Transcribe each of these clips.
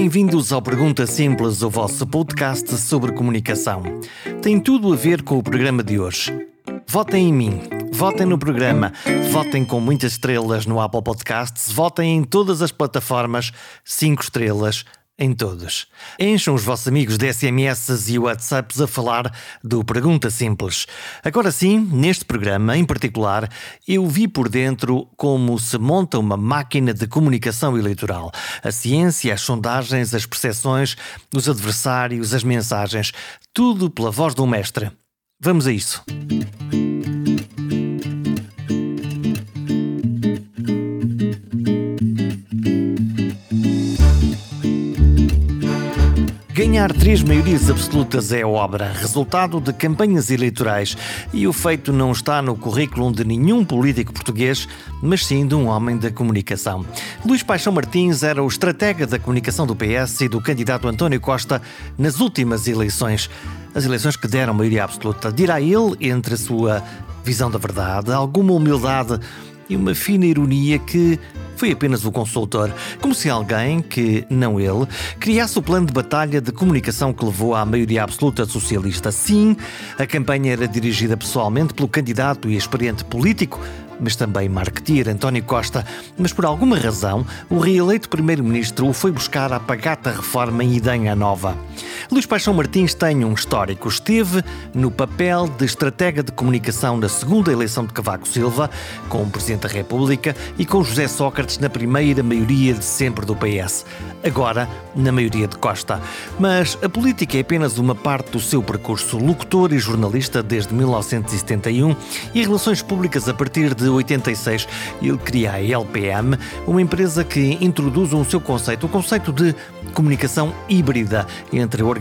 Bem-vindos ao Pergunta Simples, o vosso podcast sobre comunicação. Tem tudo a ver com o programa de hoje. Votem em mim, votem no programa, votem com muitas estrelas no Apple Podcasts, votem em todas as plataformas, 5 estrelas em todos. Encham os vossos amigos de SMS e WhatsApps a falar do Pergunta Simples. Agora sim, neste programa em particular, eu vi por dentro como se monta uma máquina de comunicação eleitoral. A ciência, as sondagens, as percepções, os adversários, as mensagens, tudo pela voz um mestre. Vamos a isso. Ganhar três maiorias absolutas é obra, resultado de campanhas eleitorais, e o feito não está no currículo de nenhum político português, mas sim de um homem da comunicação. Luís Paixão Martins era o estratega da comunicação do PS e do candidato António Costa nas últimas eleições. As eleições que deram maioria absoluta. Dirá ele, entre a sua visão da verdade, alguma humildade e uma fina ironia que foi apenas o consultor, como se alguém, que não ele, criasse o plano de batalha de comunicação que levou à maioria absoluta socialista. Sim, a campanha era dirigida pessoalmente pelo candidato e experiente político mas também marketeer António Costa, mas por alguma razão o reeleito primeiro-ministro o foi buscar à pagata reforma em Idanha Nova. Luís Paixão Martins tem um histórico. Esteve no papel de estratega de comunicação na segunda eleição de Cavaco Silva, com o Presidente da República e com José Sócrates na primeira maioria de sempre do PS. Agora, na maioria de Costa. Mas a política é apenas uma parte do seu percurso. Locutor e jornalista desde 1971 e relações públicas a partir de 86, ele cria a LPM, uma empresa que introduz o seu conceito, o conceito de comunicação híbrida entre organizações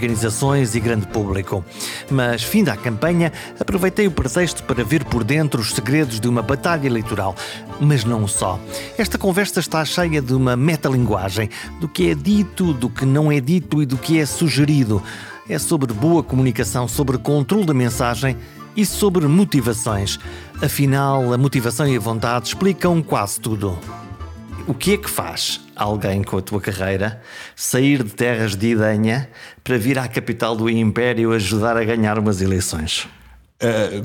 e grande público. Mas, fim da campanha, aproveitei o pretexto para ver por dentro os segredos de uma batalha eleitoral. Mas não só. Esta conversa está cheia de uma metalinguagem, do que é dito, do que não é dito e do que é sugerido. É sobre boa comunicação, sobre controle da mensagem e sobre motivações. Afinal, a motivação e a vontade explicam quase tudo. O que é que faz alguém com a tua carreira sair de terras de Idanha para vir à capital do Império ajudar a ganhar umas eleições? É,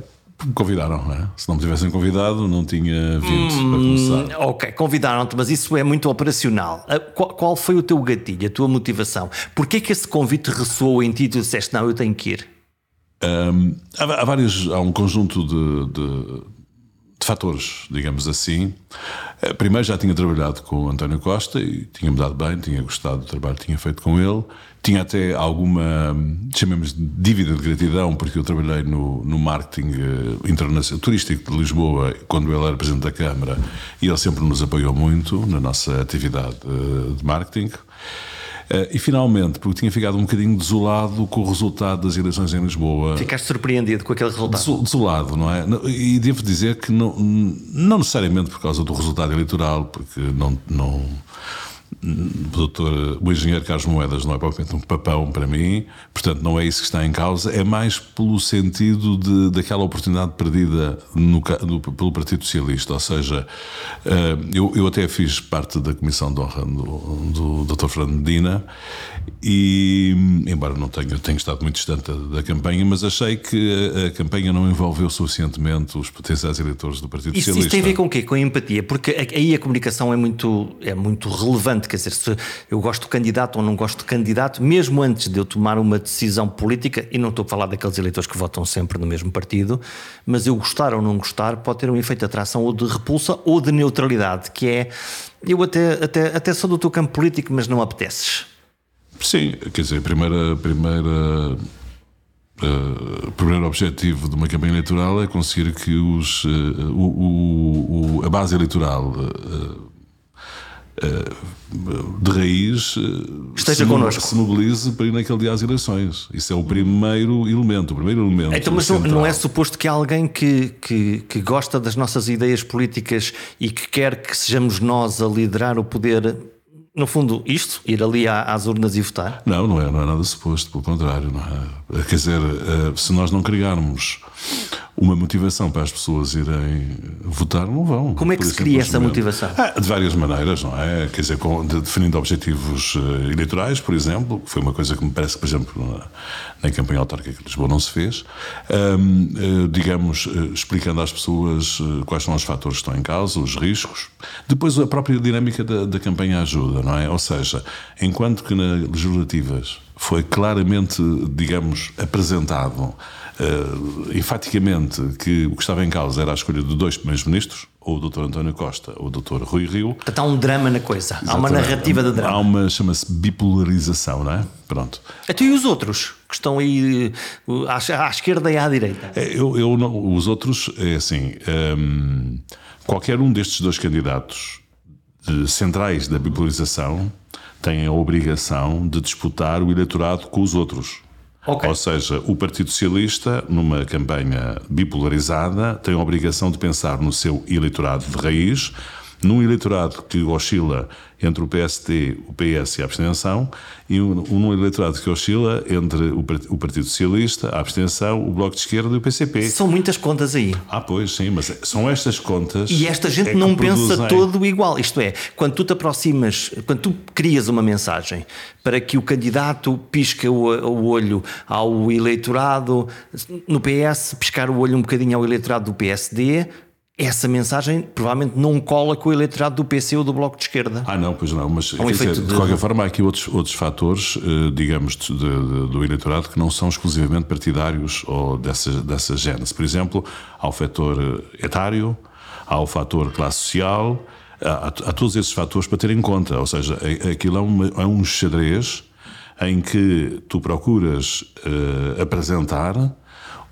convidaram, não é? Se não me tivessem convidado, não tinha vindo hum, para começar. Ok, convidaram-te, mas isso é muito operacional. Ah, qual, qual, foi o teu gatilho, a tua motivação? Porquê que esse convite ressoou em ti e tu disseste, não, eu tenho que ir? Um, há, há, vários, há um conjunto de, de, de, fatores, digamos assim. Eh, primeiro já tinha trabalhado com o António Costa e tinha-me dado bem, tinha gostado do trabalho que tinha feito com ele. Tinha até alguma, chamemos de dívida de gratidão, porque eu trabalhei no, no marketing eh, internacional, turístico de Lisboa quando ele era Presidente da Câmara e ele sempre nos apoiou muito na nossa atividade eh, de marketing. Uh, e finalmente, porque tinha ficado um bocadinho desolado com o resultado das eleições em Lisboa. Ficaste surpreendido com aquele resultado? Desolado, não é? E devo dizer que não, não necessariamente por causa do resultado eleitoral, porque não, não doutor, o engenheiro Carlos Moedas não é propriamente um papão para mim, portanto não é isso que está em causa, é mais pelo sentido de, daquela oportunidade perdida no, no, pelo Partido Socialista, ou seja, uh, eu, eu até fiz parte da comissão de honra do, do Dr. Fernando Medina e, embora não tenha, tenha estado muito distante da, da campanha, mas achei que a, a, campanha não envolveu suficientemente os potenciais eleitores do Partido isso, Socialista. Isso tem a ver com o quê? Com a empatia? Porque aí a comunicação é muito, é muito relevante quer dizer, se eu gosto do candidato ou não gosto do candidato, mesmo antes de eu tomar uma decisão política, e não estou a falar daqueles eleitores que votam sempre no mesmo partido, mas eu gostar ou não gostar pode ter um efeito de atração ou de repulsa ou de neutralidade, que é eu até, até, até sou do teu campo político, mas não apeteces. Sim, quer dizer, a primeira. primeira Uh, o primeiro objetivo de uma campanha eleitoral é conseguir que os, uh, o, o, a base eleitoral uh, de raiz esteja se, connosco. se mobilize para ir naquele dia às eleições. Isso é o primeiro elemento, o primeiro elemento. Então, mas central. não é suposto que alguém que, que, que gosta das nossas ideias políticas e que quer que sejamos nós a liderar o poder no fundo, isto, ir ali às urnas e votar? Não, não é, não é nada suposto, pelo contrário. Não é? Quer dizer, se nós não criarmos uma motivação para as pessoas irem votar, não vão. Como é que se cria essa motivação? Ah, de várias maneiras, não é? Quer dizer, com, de, definindo objetivos uh, eleitorais, por exemplo, que foi uma coisa que me parece que, por exemplo, na, na campanha autárquica de Lisboa não se fez. Digamos, explicando às pessoas quais são os fatores que estão em causa, os riscos. Depois, a própria dinâmica da, da campanha ajuda, não é? Ou seja, enquanto que nas legislativas foi claramente, digamos, apresentado uh, enfaticamente que o que estava em causa era a escolha de dois primeiros ministros, ou o Dr. António Costa ou o Dr. Rui Rio. Portanto, há um drama na coisa, Exatamente. há uma narrativa de drama. Há uma, chama-se bipolarização, não é? Pronto. Até e os outros, que estão aí uh, à, à esquerda e à direita? É, eu, eu não, os outros, é assim, um, qualquer um destes dois candidatos centrais da bipolarização tem a obrigação de disputar o eleitorado com os outros. Okay. Ou seja, o Partido Socialista, numa campanha bipolarizada, tem a obrigação de pensar no seu eleitorado de raiz, num eleitorado que oscila entre o PST, o PS e a abstenção, e um, eleitorado que oscila entre o, Partido Socialista, a abstenção, o Bloco de Esquerda e o PCP. São muitas contas aí. Ah, pois, sim, mas são estas contas. E esta gente é não pensa produzem... todo igual. Isto é, quando tu te aproximas, quando tu crias uma mensagem para que o candidato pisque o, o olho ao eleitorado, no PS, piscar o olho um bocadinho ao eleitorado do PSD, essa mensagem provavelmente não cola com o eleitorado do PC ou do Bloco de Esquerda. Ah, não, pois não, mas um dizer, de... de... qualquer forma há aqui outros, outros fatores, eh, digamos, de, do eleitorado que não são exclusivamente partidários ou dessa, dessa gênese. Por exemplo, há o fator etário, há o fator classe social, há, há todos esses fatores para ter em conta, ou seja, aquilo é, uma, é um xadrez em que tu procuras uh, apresentar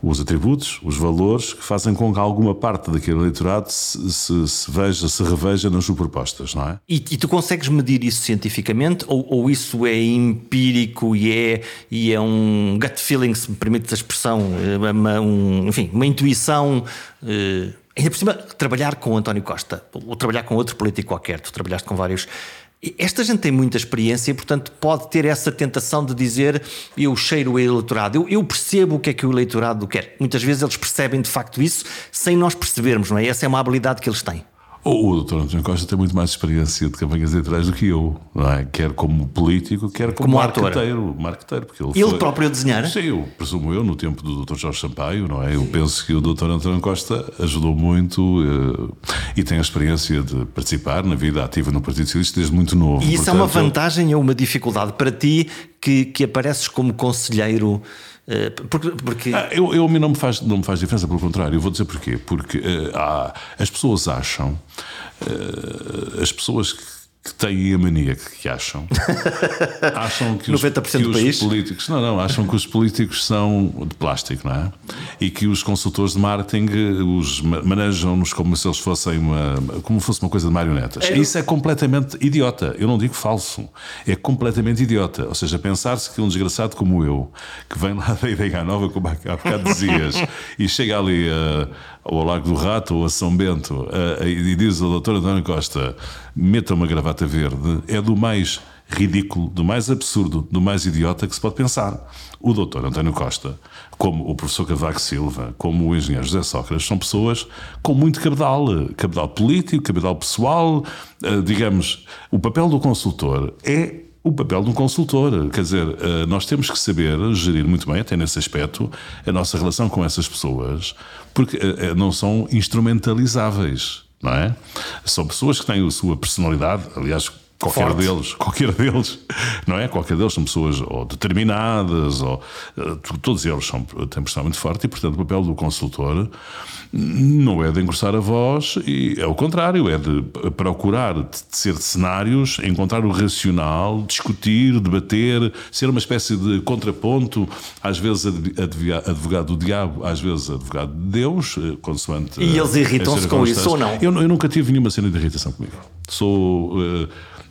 os atributos, os valores que fazem com que alguma parte daquele eleitorado se, se, se veja, se reveja nas suas propostas, não é? E, e tu consegues medir isso cientificamente ou, ou, isso é empírico e é, e é um gut feeling, se me permites a expressão, é uma, um, enfim, uma intuição. Eh, ainda por cima, trabalhar com António Costa ou trabalhar com outro político qualquer, tu trabalhaste com vários esta gente tem muita experiência e, portanto, pode ter essa tentação de dizer eu cheiro o eleitorado, eu, eu, percebo o que é que o eleitorado quer. Muitas vezes eles percebem de facto isso sem nós percebermos, não é? Essa é uma habilidade que eles têm. O, o Dr. António Costa tem muito mais experiência de campanhas eleitorais do que eu, não é? Quer como político, quer como, como marqueteiro. marqueteiro porque ele, ele foi... próprio a desenhar? Sim, eu presumo eu, no tempo do Dr. Jorge Sampaio, não é? Eu penso que o Dr. António Costa ajudou muito uh, e tem a experiência de participar na vida ativa no Partido Socialista desde muito novo. E isso Portanto, é uma vantagem ou uma dificuldade para ti que, que apareces como conselheiro eh, porque, porque... Ah, eu, eu, não me, faz, não me faz diferença, pelo contrário. Eu vou dizer porquê. Porque uh, há, as pessoas acham, uh, as pessoas que que têm a mania que acham. acham que os, que os políticos. Não, não, acham que os políticos são de plástico, não é? E que os consultores de marketing os manejam-nos como se eles fossem uma. como fosse uma coisa de marionetas. É, Isso é completamente idiota. Eu não digo falso. É completamente idiota. Ou seja, pensar-se que um desgraçado como eu, que vem lá da Ideia Nova, como há bocado dizias, e chega ali ou ao Lago do Rato ou a São Bento uh, e diz ao doutor António Costa meta uma gravata verde, é do mais ridículo, do mais absurdo, do mais idiota que se pode pensar. O doutor António Costa, como o professor Cavaco Silva, como o engenheiro José Sócrates, são pessoas com muito cabedal, cabedal político, cabedal pessoal, uh, digamos, o papel do consultor é o papel de um consultor. Quer dizer, eh, nós temos que saber gerir muito bem, até nesse aspecto, a nossa relação com essas pessoas, porque eh, eh, não são instrumentalizáveis, não é? São pessoas que têm a sua personalidade, aliás, qualquer Forte. deles, qualquer deles, não é? Qualquer deles são pessoas ou determinadas, ou todos eles são, têm personalidade muito forte e, portanto, o papel do consultor não é de engrossar a voz, e é o contrário, é de procurar de ser de cenários, encontrar o racional, discutir, debater, ser uma espécie de contraponto, às vezes advogado do diabo, às vezes advogado de Deus, eh, consoante. E eles irritam-se com isso ou não? Eu, eu, nunca tive nenhuma cena de irritação comigo. Sou. Uh,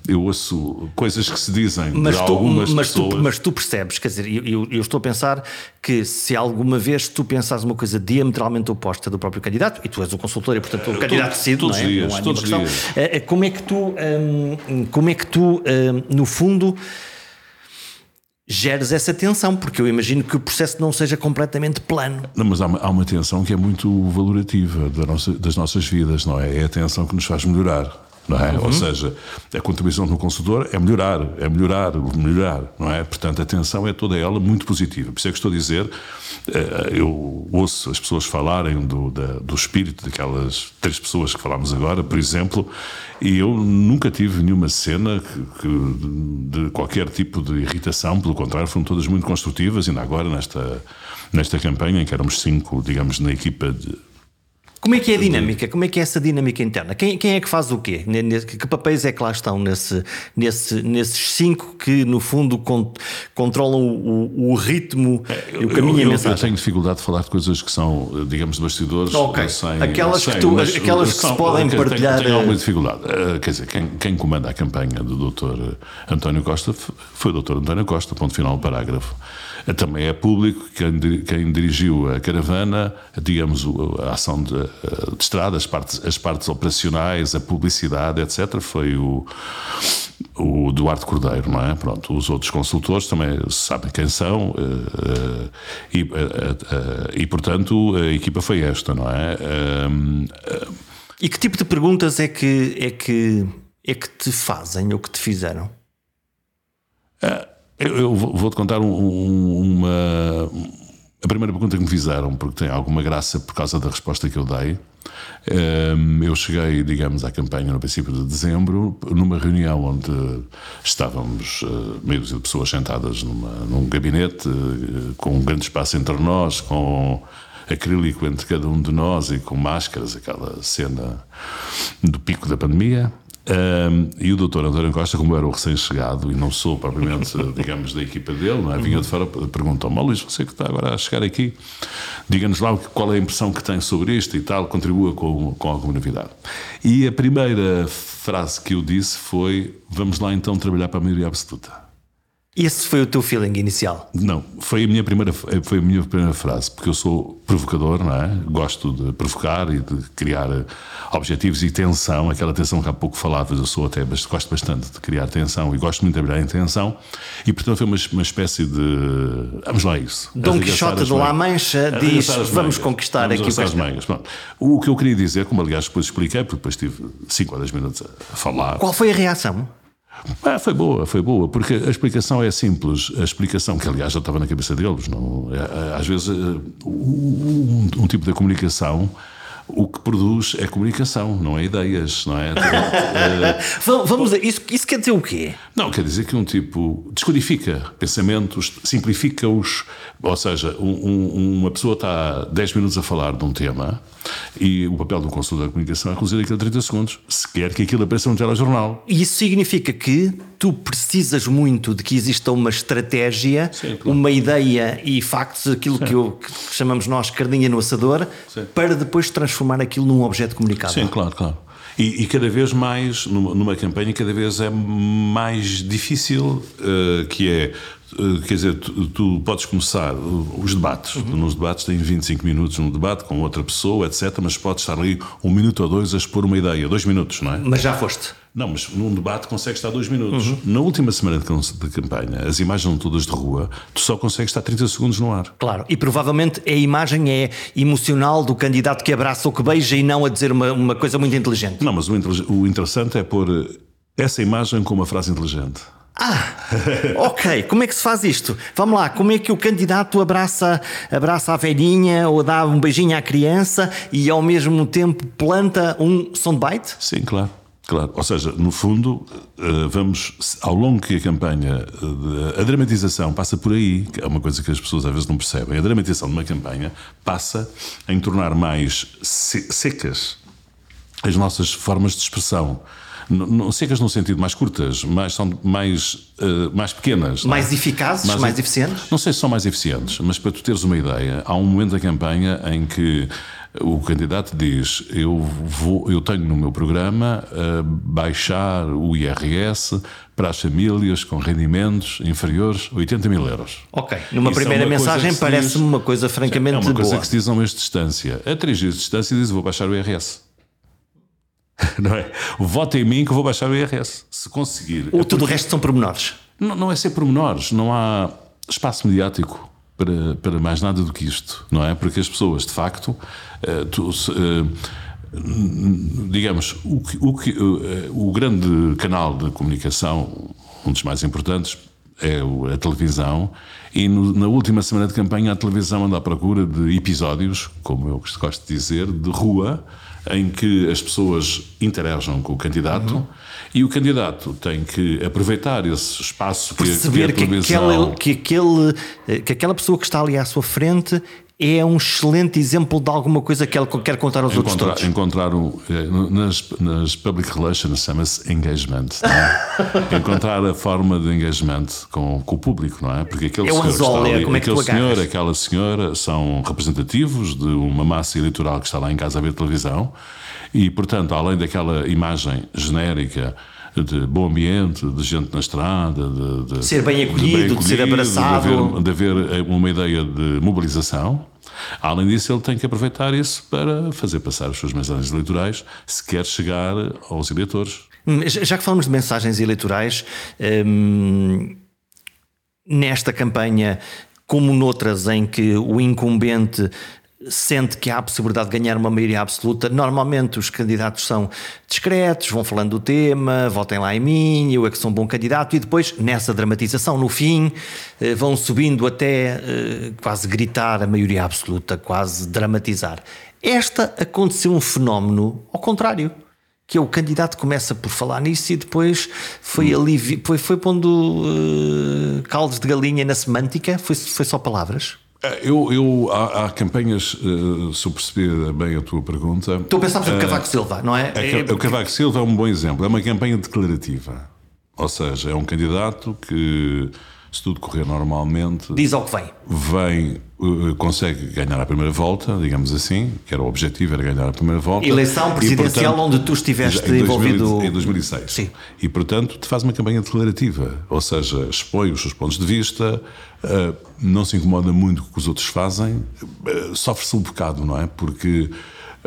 eu ouço coisas que se dizem mas de tu, algumas mas pessoas. Tu, mas tu percebes, quer dizer, eu, eu, estou a pensar que se alguma vez tu pensares uma coisa diametralmente oposta do próprio candidato, e tu és o consultor e portanto o candidato decide, todos não é? Dias, não todos dias. Eh, eh, como é que tu, hum, como é que tu hum, no fundo geres essa tensão, porque eu imagino que o processo não seja completamente plano. Não, mas há uma, há uma tensão que é muito valorativa da nossa, das nossas vidas, não é? É a tensão que nos faz melhorar. Não é? Uhum. Ou seja, a contribuição do consultor é melhorar, é melhorar, melhorar, não é? Portanto, a atenção é toda ela muito positiva. Por isso é que estou a dizer, eh, eu ouço as pessoas falarem do, da, do espírito daquelas três pessoas que falámos agora, por exemplo, e eu nunca tive nenhuma cena que, que, de qualquer tipo de irritação, pelo contrário, foram todas muito construtivas, ainda agora nesta, nesta campanha em que éramos cinco, digamos, na equipa de como é que é a dinâmica? Como é que é essa dinâmica interna? Quem, quem é que faz o quê? Que papéis é que lá estão nesse, nesse, nesses cinco que, no fundo, con controlam o, o ritmo é, o caminho eu, e a mensagem? Eu tenho dificuldade de falar de coisas que são, digamos, bastidores. Ok. Sem, aquelas sem, que, tu, aquelas que se podem que partilhar. Tenho, tenho alguma dificuldade. Uh, quer dizer, quem, quem, comanda a campanha do Dr. António Costa foi o Dr. António Costa, ponto final do parágrafo. Também é público quem, quem dirigiu a caravana, digamos, a ação de, de estrada, as partes, as partes operacionais, a publicidade, etc., foi o, o Duarte Cordeiro, não é? Pronto, os outros consultores também sabem quem são eh, eh, e, eh, e portanto, a equipa foi esta, não é? E que tipo de perguntas é que, é que, é que te fazem ou que te fizeram? Eu, eu vou-te contar um, uma. A primeira pergunta que me fizeram, porque tem alguma graça por causa da resposta que eu dei. Ehm, eu cheguei, digamos, à campanha no princípio de dezembro, numa reunião onde estávamos eh, meio de pessoas sentadas numa, num gabinete, eh, com um grande espaço entre nós, com acrílico entre cada um de nós e com máscaras, aquela cena do pico da pandemia. Um, e o doutor António Costa, como era o recém-chegado e não sou propriamente, digamos, da equipa dele, não é? vinha de fora, perguntou-me: oh, Luís, você que está agora a chegar aqui, diga-nos lá qual é a impressão que tem sobre isto e tal, contribua com, com alguma novidade. E a primeira frase que eu disse foi: Vamos lá então trabalhar para a maioria absoluta. Esse foi o teu feeling inicial? Não, foi a minha primeira, foi a minha primeira frase, porque eu sou provocador, não é? Gosto de provocar e de criar objetivos e tensão, aquela tensão que há pouco falavas, eu sou até, gosto bastante de criar tensão e gosto muito de trabalhar em tensão, e portanto foi uma, uma espécie de. Vamos lá, isso. Dom Quixote de La Mancha diz: vamos conquistar vamos aqui as mangas. O que eu queria dizer, como aliás depois expliquei, porque depois tive 5 ou 10 minutos a falar. Qual foi a reação? Ah, foi boa, foi boa, porque a explicação é simples. A explicação, que aliás já estava na cabeça deles, não, é, é, às vezes um, um, um tipo de comunicação o que produz é comunicação, não é ideias, não é? Vamos, isso, isso quer dizer o quê? Não, quer dizer que um tipo descodifica pensamentos, simplifica-os, ou seja, um, um, uma pessoa está 10 minutos a falar de um tema e o papel do consultor da comunicação é reduzir aquilo a 30 segundos, se quer que aquilo apareça no telejornal. E isso significa que tu precisas muito de que exista uma estratégia, Sim, claro. uma ideia e factos, aquilo que, eu, que, chamamos nós cardinha no assador, Sim. para depois transformar aquilo num objeto comunicável. Sim, claro, claro. E, e, cada vez mais, numa, numa, campanha, cada vez é mais difícil, uh, que é quer dizer, tu, tu, podes começar os debates. Uhum. Nos debates tens 25 minutos no debate com outra pessoa, etc. Mas podes estar ali um minuto ou dois a expor uma ideia. Dois minutos, não é? Mas já foste. Não, mas num debate consegues estar dois minutos. Uhum. Na última semana de, campanha, as imagens são todas de rua, tu só consegues estar 30 segundos no ar. Claro, e provavelmente a imagem é emocional do candidato que abraça ou que beija e não a dizer uma, uma coisa muito inteligente. Não, mas o, o interessante é pôr essa imagem com uma frase inteligente. Ah, ok. Como é que se faz isto? Vamos lá, como é que o candidato abraça, abraça a velhinha ou dá um beijinho à criança e ao mesmo tempo planta um soundbite? Sim, claro. Claro, ou seja, no fundo, eh, vamos, ao longo que a campanha, eh, a dramatização passa por aí, que é uma coisa que as pessoas às vezes não percebem. A dramatização de uma campanha passa em tornar mais secas as nossas formas de expressão secas no sentido mais curtas, mais, são mais, uh, mais pequenas. É? Mais é? eficazes, mais, mais eficientes? Não sei se são mais eficientes, mas para tu teres uma ideia, há um momento da campanha em que o candidato diz: Eu, vou, eu tenho no meu programa uh, baixar o IRS para as famílias com rendimentos inferiores a 80 mil euros. Ok, numa Isso é primeira é mensagem parece-me uma coisa francamente boa. É uma coisa boa. que se diz a um mês de distância. A três dias de distância diz: Vou baixar o IRS. não é? Vota em mim que eu vou baixar o IRS. Se conseguir. O, é tudo o resto são pormenores. Não, não é ser pormenores, não há espaço mediático para, para mais nada do que isto, não é? Porque as pessoas, de facto, uh, tu, uh, digamos, o, o, uh, o grande canal de comunicação, um dos mais importantes, é a televisão, e no, na última semana de campanha a televisão anda à procura de episódios, como eu gosto de dizer, de rua, em que as pessoas interagem com o candidato uhum. e o candidato tem que aproveitar esse espaço Perceber que, a que, aquele, que, aquele, que aquela pessoa que está ali à sua frente é um excelente exemplo de alguma coisa que ele quer contar aos encontrar, outros todos. Encontrar um, eh, nas, nas public relations chama-se engagement. É? encontrar a forma de engagement com, com, o público, não é? Porque aquele é senhor, anzol, ali, como é que aquele senhor, aquela senhora são representativos de uma massa eleitoral que está lá em casa a ver televisão e, portanto, além daquela imagem genérica de bom ambiente, de gente na estrada, de, de ser bem acolhido, de, bem acolhido, de ser abraçado, de haver, de haver uma ideia de mobilização. Além disso, ele tem que aproveitar isso para fazer passar as suas mensagens eleitorais se quer chegar aos eleitores. Já que falamos de mensagens eleitorais, hum, nesta campanha, como noutras em que o incumbente sente que há a possibilidade de ganhar uma maioria absoluta, normalmente os candidatos são discretos, vão falando do tema, votem lá em mim, eu é que sou um bom candidato, e depois, nessa dramatização, no fim, eh, vão subindo até eh, quase gritar a maioria absoluta, quase dramatizar. Esta aconteceu um fenómeno ao contrário. Que é o candidato começa por falar nisso e depois foi ali, foi, foi pondo uh, caldos de galinha na semântica, foi, foi só palavras. É, eu, eu há, há, campanhas, uh, se eu perceber bem a tua pergunta. Tu pensavas no uh, Cavaco Silva, não é? é, é o Cavaco Silva é um bom exemplo. É uma campanha declarativa. Ou seja, é um candidato que, se tudo correr normalmente. Diz ao que vem. Vem, uh, consegue ganhar a primeira volta, digamos assim, que era o objetivo, era ganhar a primeira volta. Eleição presidencial e, portanto, onde tu estiveste em envolvido. Em 2006. Sim. E, portanto, te faz uma campanha declarativa. Ou seja, expõe os seus pontos de vista uh, não se incomoda muito com o que os outros fazem, uh, sofre-se um bocado, não é? Porque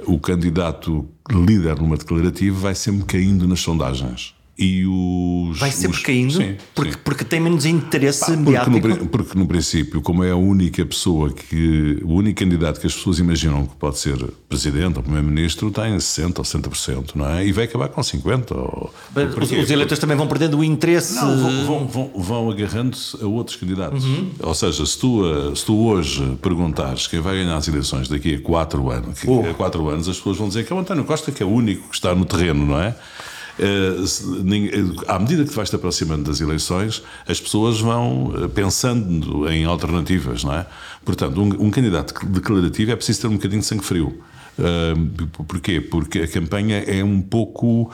o candidato líder numa declarativa vai sempre caindo nas sondagens e os. Vai sempre os, caindo? Sim, porque, sim. porque tem menos interesse porque mediático? No, porque no princípio, como é a única pessoa que. o único candidato que as pessoas imaginam que pode ser presidente ou primeiro-ministro tem 60% ou 60%, não é? E vai acabar com 50%. Ou, os, os eleitores também vão perdendo o interesse. Não, vão, vão, vão, vão agarrando-se a outros candidatos. Uhum. Ou seja, se tu, se tu hoje perguntares quem vai ganhar as eleições daqui a 4 anos, oh. a 4 anos, as pessoas vão dizer que é o António Costa, que é o único que está no terreno, não é? Eh, à medida que tu vais te aproximando das eleições, as pessoas vão eh, pensando em alternativas, não é? Portanto, um, um candidato declarativo é preciso ter um bocadinho de sangue frio. Porquê? Porque a campanha é um pouco,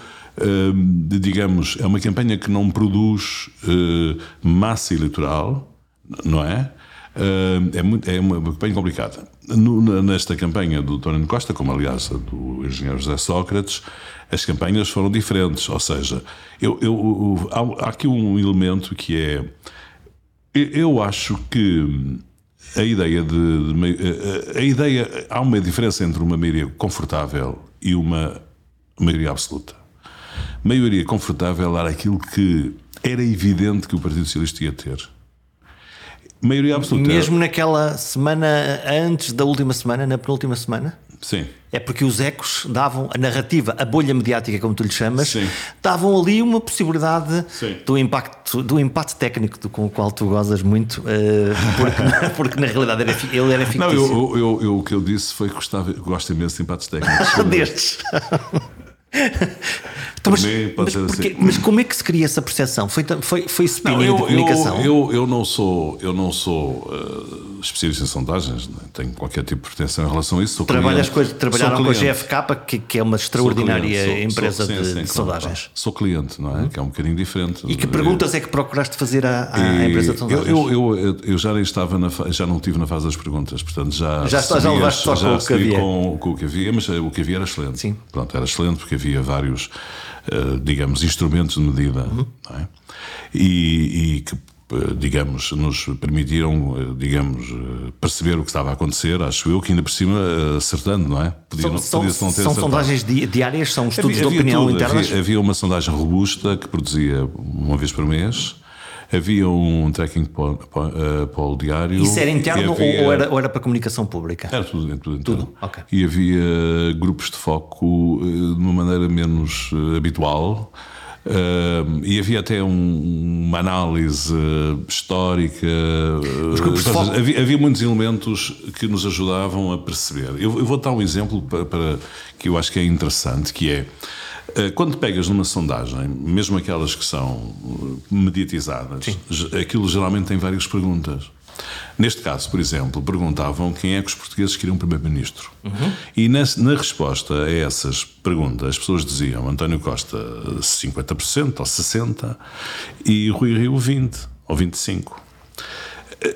digamos, é uma campanha que não produz massa eleitoral, não é? é, muito, é uma campanha complicada. Nesta campanha do António Costa, como aliás a do engenheiro José Sócrates, as campanhas foram diferentes. Ou seja, eu, eu, há, há aqui um elemento que é. Eu acho que a ideia de, de, a ideia há uma diferença entre uma maioria confortável e uma maioria absoluta. Maioria confortável era aquilo que era evidente que o Partido Socialista ia ter. Maioria absoluta. Mesmo naquela semana antes da última semana, na penúltima semana? Sim. É porque os ecos davam a narrativa, a bolha mediática, como tu lhe chamas, Sim. davam ali uma possibilidade Sim. do impacto, do impacto técnico do, com o qual tu gozas muito, uh, porque, porque na realidade era, ele era fictício. Não, eu, eu, eu, o que eu disse foi que gostava, gosto imenso de impactos técnicos. Destes. Então, mas, mim, mas, assim. mas, como é que se cria essa percepção? Foi, foi, foi spinning não, eu, de comunicação? Eu, eu, eu, não sou, eu não sou uh, especialista em sondagens, não tenho qualquer tipo de pretensão em relação a isso. Sou Trabalhas cliente, com, trabalharam com a GFK, que, que, é uma extraordinária sou empresa sou, sim, de, sim, de sondagens. Sou cliente, não é? Uhum. Que é um bocadinho diferente. E que perguntas é que procuraste fazer à, à empresa de sondagens? Eu, eu, eu, já nem estava na, já não estive na fase das perguntas, portanto já. Já, está, já levaste só com o que havia. Com, com o que havia, mas o que havia era excelente. Sim. Pronto, era excelente porque havia vários, uh, digamos, instrumentos de medida. Uhum. É? E, e, que, eh, digamos, nos permitiram, eh, digamos, perceber o que estava a acontecer, acho eu, que ainda por cima acertando, não é? Podia, são, podia não ter são sondagens diárias, são estudos havia, de opinião tudo. internas? Havia, havia uma sondagem robusta que produzia uma vez por mês Havia um tracking poll, poll diário. Isso era interno havia... ou, era, ou era para comunicação pública? Era tudo, tudo interno. Tudo. E havia grupos de foco de uma maneira menos habitual. Uh, e havia até um, uma análise histórica. Grupos de foco... havia, havia, muitos elementos que nos ajudavam a perceber. Eu, eu vou dar um exemplo para, para, que eu acho que é interessante, que é uh, quando pegas numa sondagem, mesmo aquelas que são mediatizadas, Sim. aquilo geralmente tem várias perguntas. Neste caso, por exemplo, perguntavam quem é que os portugueses queriam primeiro-ministro. Uhum. E na, na, resposta a essas perguntas, as pessoas diziam António Costa 50% ou 60% e Rui Rio 20% ou 25%.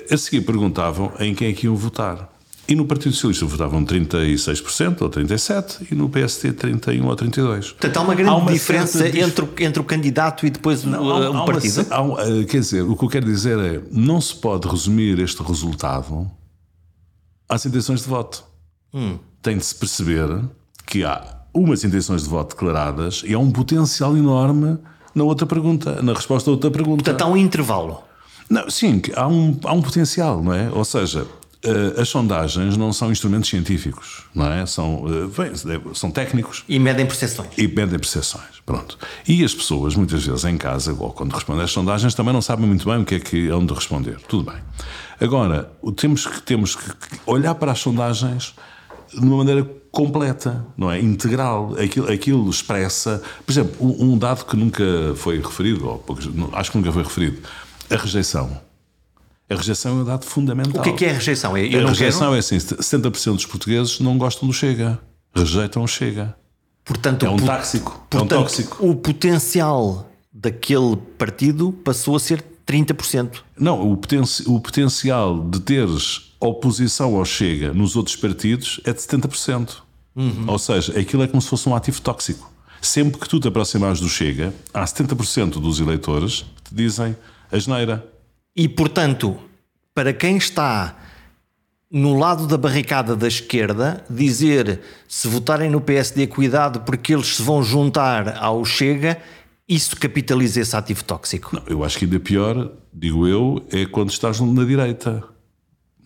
A seguir perguntavam em quem é que iam votar. E no Partido Socialista votavam 36% ou 37% e no PST 31% ou 32%. Portanto, há uma grande há uma diferença dif... entre, entre o candidato e depois não, o, há, há partido? Uma, há, eh, quer dizer, o que eu quero dizer é não se pode resumir este resultado às intenções de voto. Hum. Tem de se perceber que há umas intenções de voto declaradas e há um potencial enorme na outra pergunta, na resposta a outra pergunta. Portanto, há um intervalo. Não, sim, há um, há um potencial, não é? Ou seja, as sondagens não são instrumentos científicos, não é? São, bem, são técnicos. E medem percepções. E medem percepções, pronto. E as pessoas, muitas vezes em casa, ou quando respondem às sondagens, também não sabem muito bem o que é que onde responder. Tudo bem. Agora, temos que, temos que olhar para as sondagens de uma maneira completa, não é? Integral. Aquilo, aquilo expressa. Por exemplo, um, um dado que nunca foi referido, ou acho que nunca foi referido: a rejeição. A rejeição é um dado fundamental. O que é, que é a rejeição? Eu a rejeição quero... é assim: 70% dos portugueses não gostam do Chega. Rejeitam o Chega. Portanto, é um tóxico. Portanto, é um tóxico. O potencial daquele partido passou a ser 30%. Não, o, poten o potencial de teres oposição ao Chega nos outros partidos é de 70%. Uhum. Ou seja, aquilo é como se fosse um ativo tóxico. Sempre que tu te aproximares do Chega, há 70% dos eleitores que te dizem a geneira. E, portanto, para quem está no lado da barricada da esquerda, dizer se votarem no PSD, cuidado porque eles se vão juntar ao Chega, isso capitaliza esse ativo tóxico. Não, eu acho que ainda pior, digo eu, é quando estás na direita.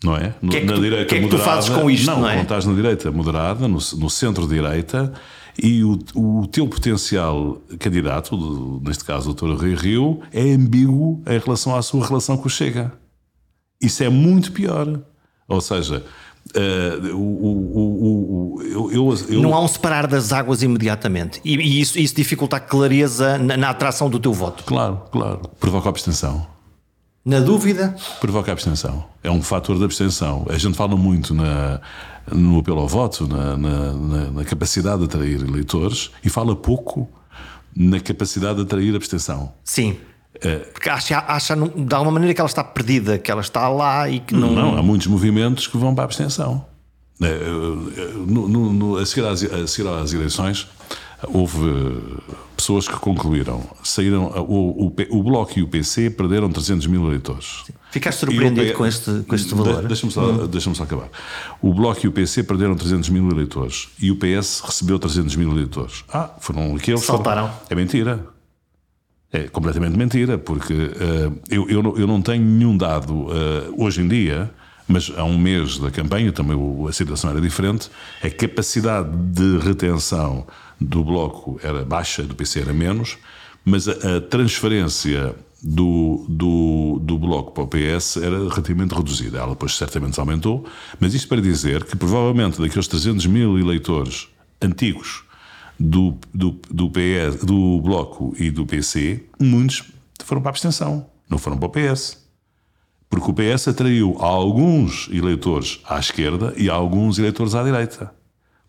Não é? que é que na tu, direita que é que moderada. Tu fazes com isto, não, não é? quando estás na direita moderada, no, no centro-direita, e o, o teu potencial candidato, neste caso o Dr. Rui Rio, é ambíguo em relação à sua relação com o Chega. Isso é muito pior. Ou seja, Uh, o, o, o, eu, eu, eu, Não há um separar das águas imediatamente. E, e isso, isso, dificulta a clareza na, na, atração do teu voto. Claro, claro. Provoca abstenção. Na dúvida? Provoca abstenção. É um fator de abstenção. A gente fala muito na, no apelo ao voto, na, na, na, capacidade de atrair eleitores e fala pouco na capacidade de atrair abstenção. Sim. É. Porque acha, acha de alguma maneira que ela está perdida, que ela está lá e que não. Não, há muitos movimentos que vão para a abstenção. É, no, no, no, a, seguir às, a seguir às eleições, houve pessoas que concluíram, saíram, o, o, o Bloco e o PC perderam 300 mil eleitores. Ficaste surpreendido com, este, com este valor? Deixa-me só, hum. deixa só acabar. O Bloco e o PC perderam 300 mil eleitores e o PS recebeu 300 mil eleitores. Ah, foram aqueles. Saltaram. Foram... É mentira. É completamente mentira, porque uh, eu, eu, eu, não tenho nenhum dado uh, hoje em dia, mas há um mês da campanha também a situação era diferente. A capacidade de retenção do Bloco era baixa, do PC era menos, mas a, a transferência do, do, do Bloco para o PS era relativamente reduzida. Ela depois certamente aumentou, mas isto para dizer que provavelmente daqueles 300 mil eleitores antigos do, do, do, PS, do Bloco e do PC, muitos foram para a abstenção, não foram para o PS. Porque o PS atraiu alguns eleitores à esquerda e alguns eleitores à direita.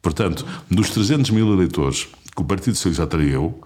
Portanto, dos 300 mil eleitores que o Partido Socialista atraiu,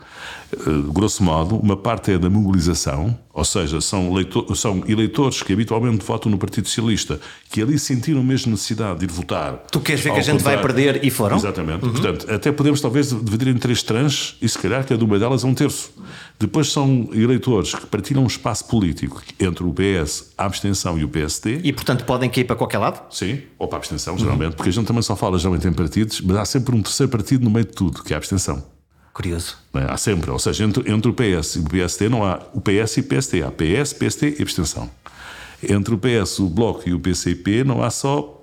grosso modo, uma parte é da mobilização, ou seja, são, leitor, são eleitores que habitualmente votam no Partido Socialista, que ali sentiram mesmo necessidade de ir votar. Tu queres ver que a gente vai perder e foram? Exatamente. Uhum. Portanto, até podemos talvez dividir em três tranches e se calhar cada uma delas é um terço. Depois são eleitores que partilham um espaço político entre o PS, a abstenção e o PSD. E, portanto, podem cair para qualquer lado? Sim, ou para a abstenção, geralmente, uhum. porque a gente também só fala geralmente em partidos, mas há sempre um terceiro partido no meio de tudo, que é a abstenção. Curioso. É? Há sempre, ou seja, entre, entre o PS e o PST não há o PS e o PST, há PS, PST e abstenção. Entre o PS, o Bloco e o PCP não há só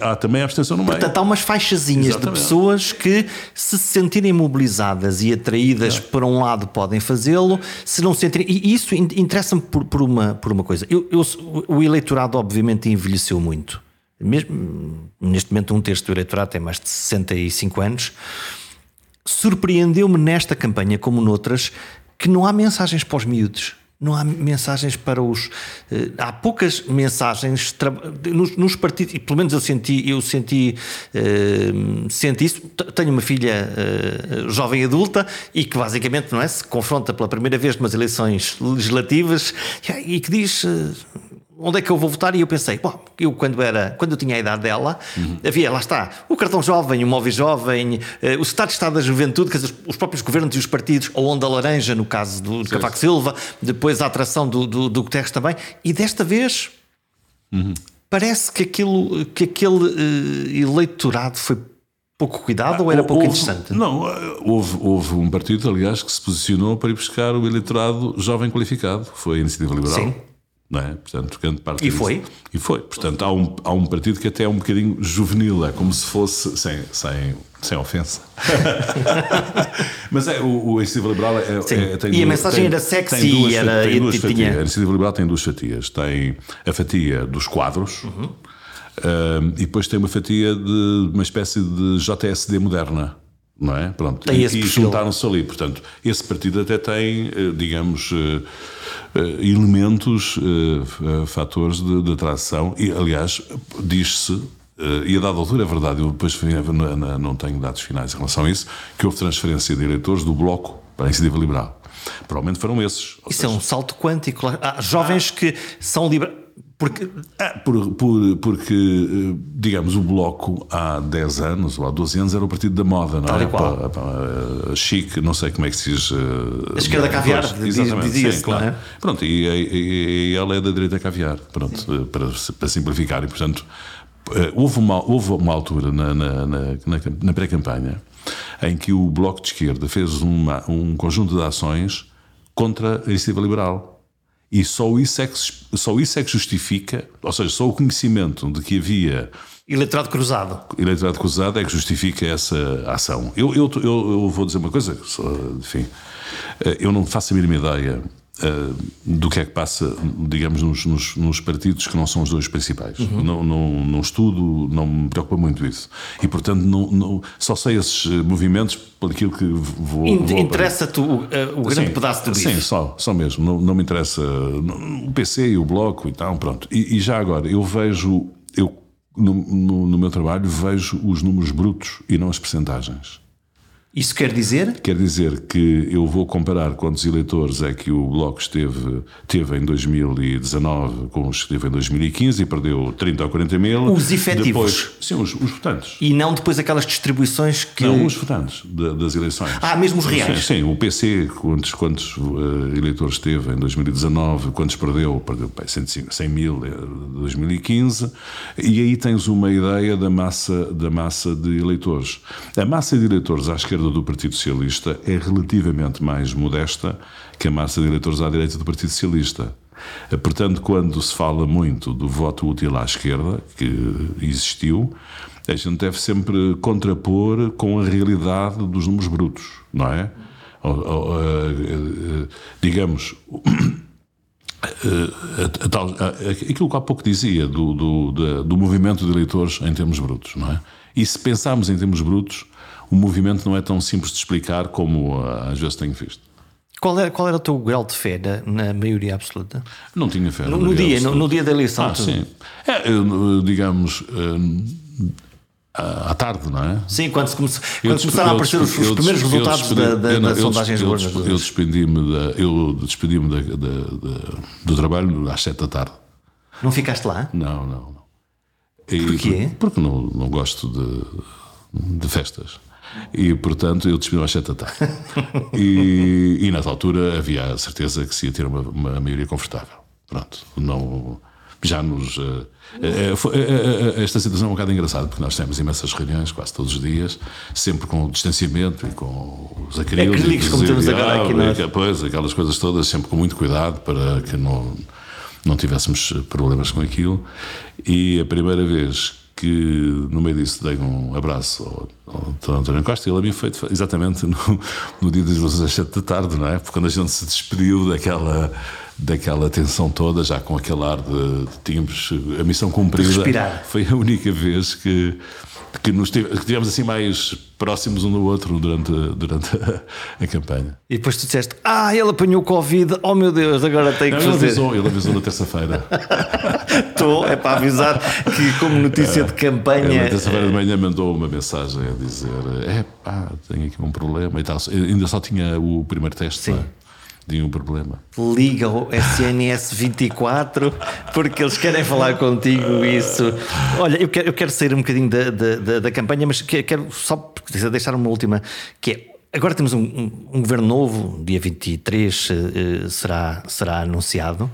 há também a abstenção no meio. Portanto, há umas faixazinhas Exatamente. de pessoas que, se se sentirem mobilizadas e atraídas é. para um lado, podem fazê-lo, se não se sentirem. E isso interessa-me por, por, uma, por uma coisa. Eu, eu, o eleitorado, obviamente, envelheceu muito. Mesmo, neste momento, um terço do eleitorado tem mais de 65 anos. Surpreendeu-me nesta campanha, como noutras, que não há mensagens para os miúdos não há mensagens para os. Uh, há poucas mensagens nos, nos, partidos, e pelo menos eu senti, eu senti, uh, senti isso. Tenho uma filha uh, jovem adulta e que basicamente não é, se confronta pela primeira vez numas eleições legislativas e que diz onde é que eu vou votar? E eu pensei, bom, eu quando era, quando eu tinha a idade dela, uhum. havia, lá está, o cartão jovem, o móvel jovem, uh, o Estado de Estado da Juventude, quer dizer, os próprios governos e os partidos, a onda laranja, no caso do, do Cavaco Silva, depois a atração do, do, do Guterres também, e desta vez uhum. parece que, aquilo, que aquele uh, eleitorado foi pouco cuidado ah, ou era pouco houve, interessante? Não, houve, houve um partido, aliás, que se posicionou para ir buscar o eleitorado jovem qualificado, foi a Iniciativa Liberal. Sim não é? Portanto, grande parte e foi? E foi. Portanto, há um, há um partido que até é um bocadinho juvenil, é como se fosse, sem, sem, sem ofensa. Mas é, o, o Iniciativa Liberal é, é, tem E duas, a mensagem tem, era sexy duas, era, tem duas fatias. Tinha... A Iniciativa Liberal tem duas fatias. Tem a fatia dos quadros uhum. uh, e depois tem uma fatia de uma espécie de JSD moderna não é? Pronto. Tem e, e juntaram-se ali. Portanto, esse partido até tem, eh, digamos, eh, eh, elementos, fatores de, de atração. E, aliás, diz-se e a dada altura é verdade, eu depois não tenho dados finais em relação a isso, que houve transferência de eleitores do Bloco para a Iniciativa Liberal. Provavelmente foram esses. Isso seja, é um salto quântico. Há jovens ah. que são liberais porque, ah, por, por, porque, eh, digamos, o Bloco há 10 anos ou há 12 anos era o partido da moda, não é? Pá, pá, eh, chique, não sei como é que se diz. Eh, a esquerda caviar, dizia-se, claro. É? Pronto, e, e, e, ela é da direita caviar, pronto, para, para simplificar. E, portanto, houve uma, houve uma altura na, na, na, na pré-campanha em que o Bloco de Esquerda fez uma, um conjunto de ações contra a iniciativa liberal e só isso, é que, só isso é que justifica, ou seja, só o conhecimento de que havia. Eleitorado cruzado. Eleitorado cruzado é que justifica essa ação. Eu, eu, eu, eu vou dizer uma coisa, enfim, eh, eu não faço a mínima ideia Uh, do que é que passa, digamos, nos, nos, nos, partidos que não são os dois principais. Uhum. Não, não, não, estudo, não me preocupa muito isso. E, portanto, não, não só sei esses movimentos por aquilo que vou. Interessa-te o, eh, o grande sim, pedaço do bife? Sim, só, só mesmo. Não, não me interessa o PC e o Bloco e tal, pronto. E, e já agora, eu vejo, eu no, no, no meu trabalho, vejo os números brutos e não as percentagens. Isso quer dizer? Quer dizer que eu vou comparar quantos eleitores é que o Bloco esteve, teve em 2019 com os que teve em 2015 e perdeu 30 ou 40 mil. Os efetivos? Depois, sim, os, os, votantes. E não depois aquelas distribuições que. Não, os votantes de, das eleições. Ah, mesmo os reais? Sim, sim o PC, quantos, quantos uh, eleitores teve em 2019, quantos perdeu? Perdeu bem, 100, 100 mil em 2015. E aí tens uma ideia da massa, da massa de eleitores. A massa de eleitores à esquerda do Partido Socialista é relativamente mais modesta que a massa de eleitores à direita do Partido Socialista. Portanto, quando se fala muito do voto útil à esquerda, que existiu, a gente deve sempre contrapor com a realidade dos números brutos, não é? Digamos, aquilo que há pouco dizia do, do, do movimento de eleitores em termos brutos, não é? E se pensarmos em termos brutos, o movimento não é tão simples de explicar como ah, às vezes tenho visto. Qual era, qual era o teu grau de fé na, na maioria absoluta? Não tinha fé. No, no dia, no, no, dia da eleição. Ah, sim. É, digamos. À tarde, não é? Sim, quando, come quando começaram a aparecer os, os primeiros resultados da, da, da sondagem despedi-me da, eu despedi da, do trabalho às sete da tarde. Não ficaste lá? Não, não. não. E, Porquê? Porque não, não gosto de, de festas. E, portanto, eu despedi às sete da tarde. e, e nessa altura havia a certeza que se ia ter uma, uma maioria confortável. Pronto, não. Já nos. Uh, uh, esta situação é um bocado engraçada, porque nós temos imensas reuniões quase todos os dias, sempre com o distanciamento e com os acrílicos. Acrílicos, como temos agora aqui nós. Pois, aquelas coisas todas, sempre com muito cuidado para que não, não tivéssemos problemas com aquilo. E a primeira vez que no meio disso dei um abraço ao, ao António Costa e ele havia feito exatamente no, no dia das 17 da tarde, não é? Porque quando a gente se despediu daquela daquela tensão toda, já com aquele ar de, de tínhamos a missão cumprida. Respirar. Foi a única vez que, que nos tive, que tivemos assim mais próximos um do outro durante, durante a, a, campanha. E depois tu disseste: Ah, ele apanhou Covid, oh meu Deus, agora tem que Não, fazer. Ele avisou, ele avisou na terça-feira. Estou, é para avisar que, como notícia de campanha. Ele na terça-feira de manhã mandou uma mensagem a dizer: É pá, tenho aqui um problema e tal. Ainda só tinha o primeiro teste. Sim. É? Nenhum problema. Liga o SNS 24 porque eles querem falar contigo isso. Olha, eu quero, eu quero sair um bocadinho da, da, da campanha, mas quero só deixar uma última, que é Agora temos um, um, um, governo novo, dia 23 uh, eh, será, será anunciado.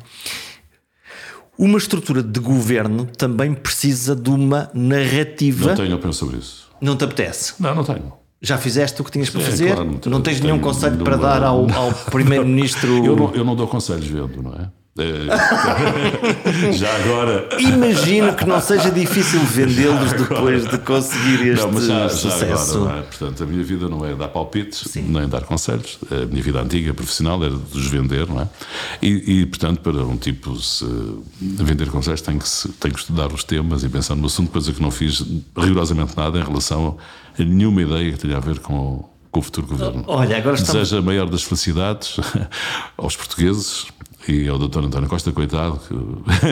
Uma estrutura de governo também precisa de uma narrativa. Não tenho opinião sobre isso. Não te apetece? Não, não tenho. Já fizeste o que tinhas para é, fazer? Claro, não, tens nenhum conselho para dar ao, ao Primeiro-Ministro? eu, não, eu não dou conselhos vendo, não é? É já agora. Imagino que não seja difícil vendê-los depois de conseguir este não, mas já, sucesso. Já agora, é? Portanto, a minha vida não é dar palpites, Sim. nem dar conselhos. A minha vida antiga, profissional, era de os vender, não é? E, e portanto, para um tipo se vender conselhos, tem que, se, tem que estudar os temas e pensar no assunto, coisa que não fiz rigorosamente nada em relação nenhuma ideia que tenha a ver com, com o futuro governo. Olha, agora estamos... Desejo a maior das felicidades aos portugueses e ao Dr. António Costa, coitado, que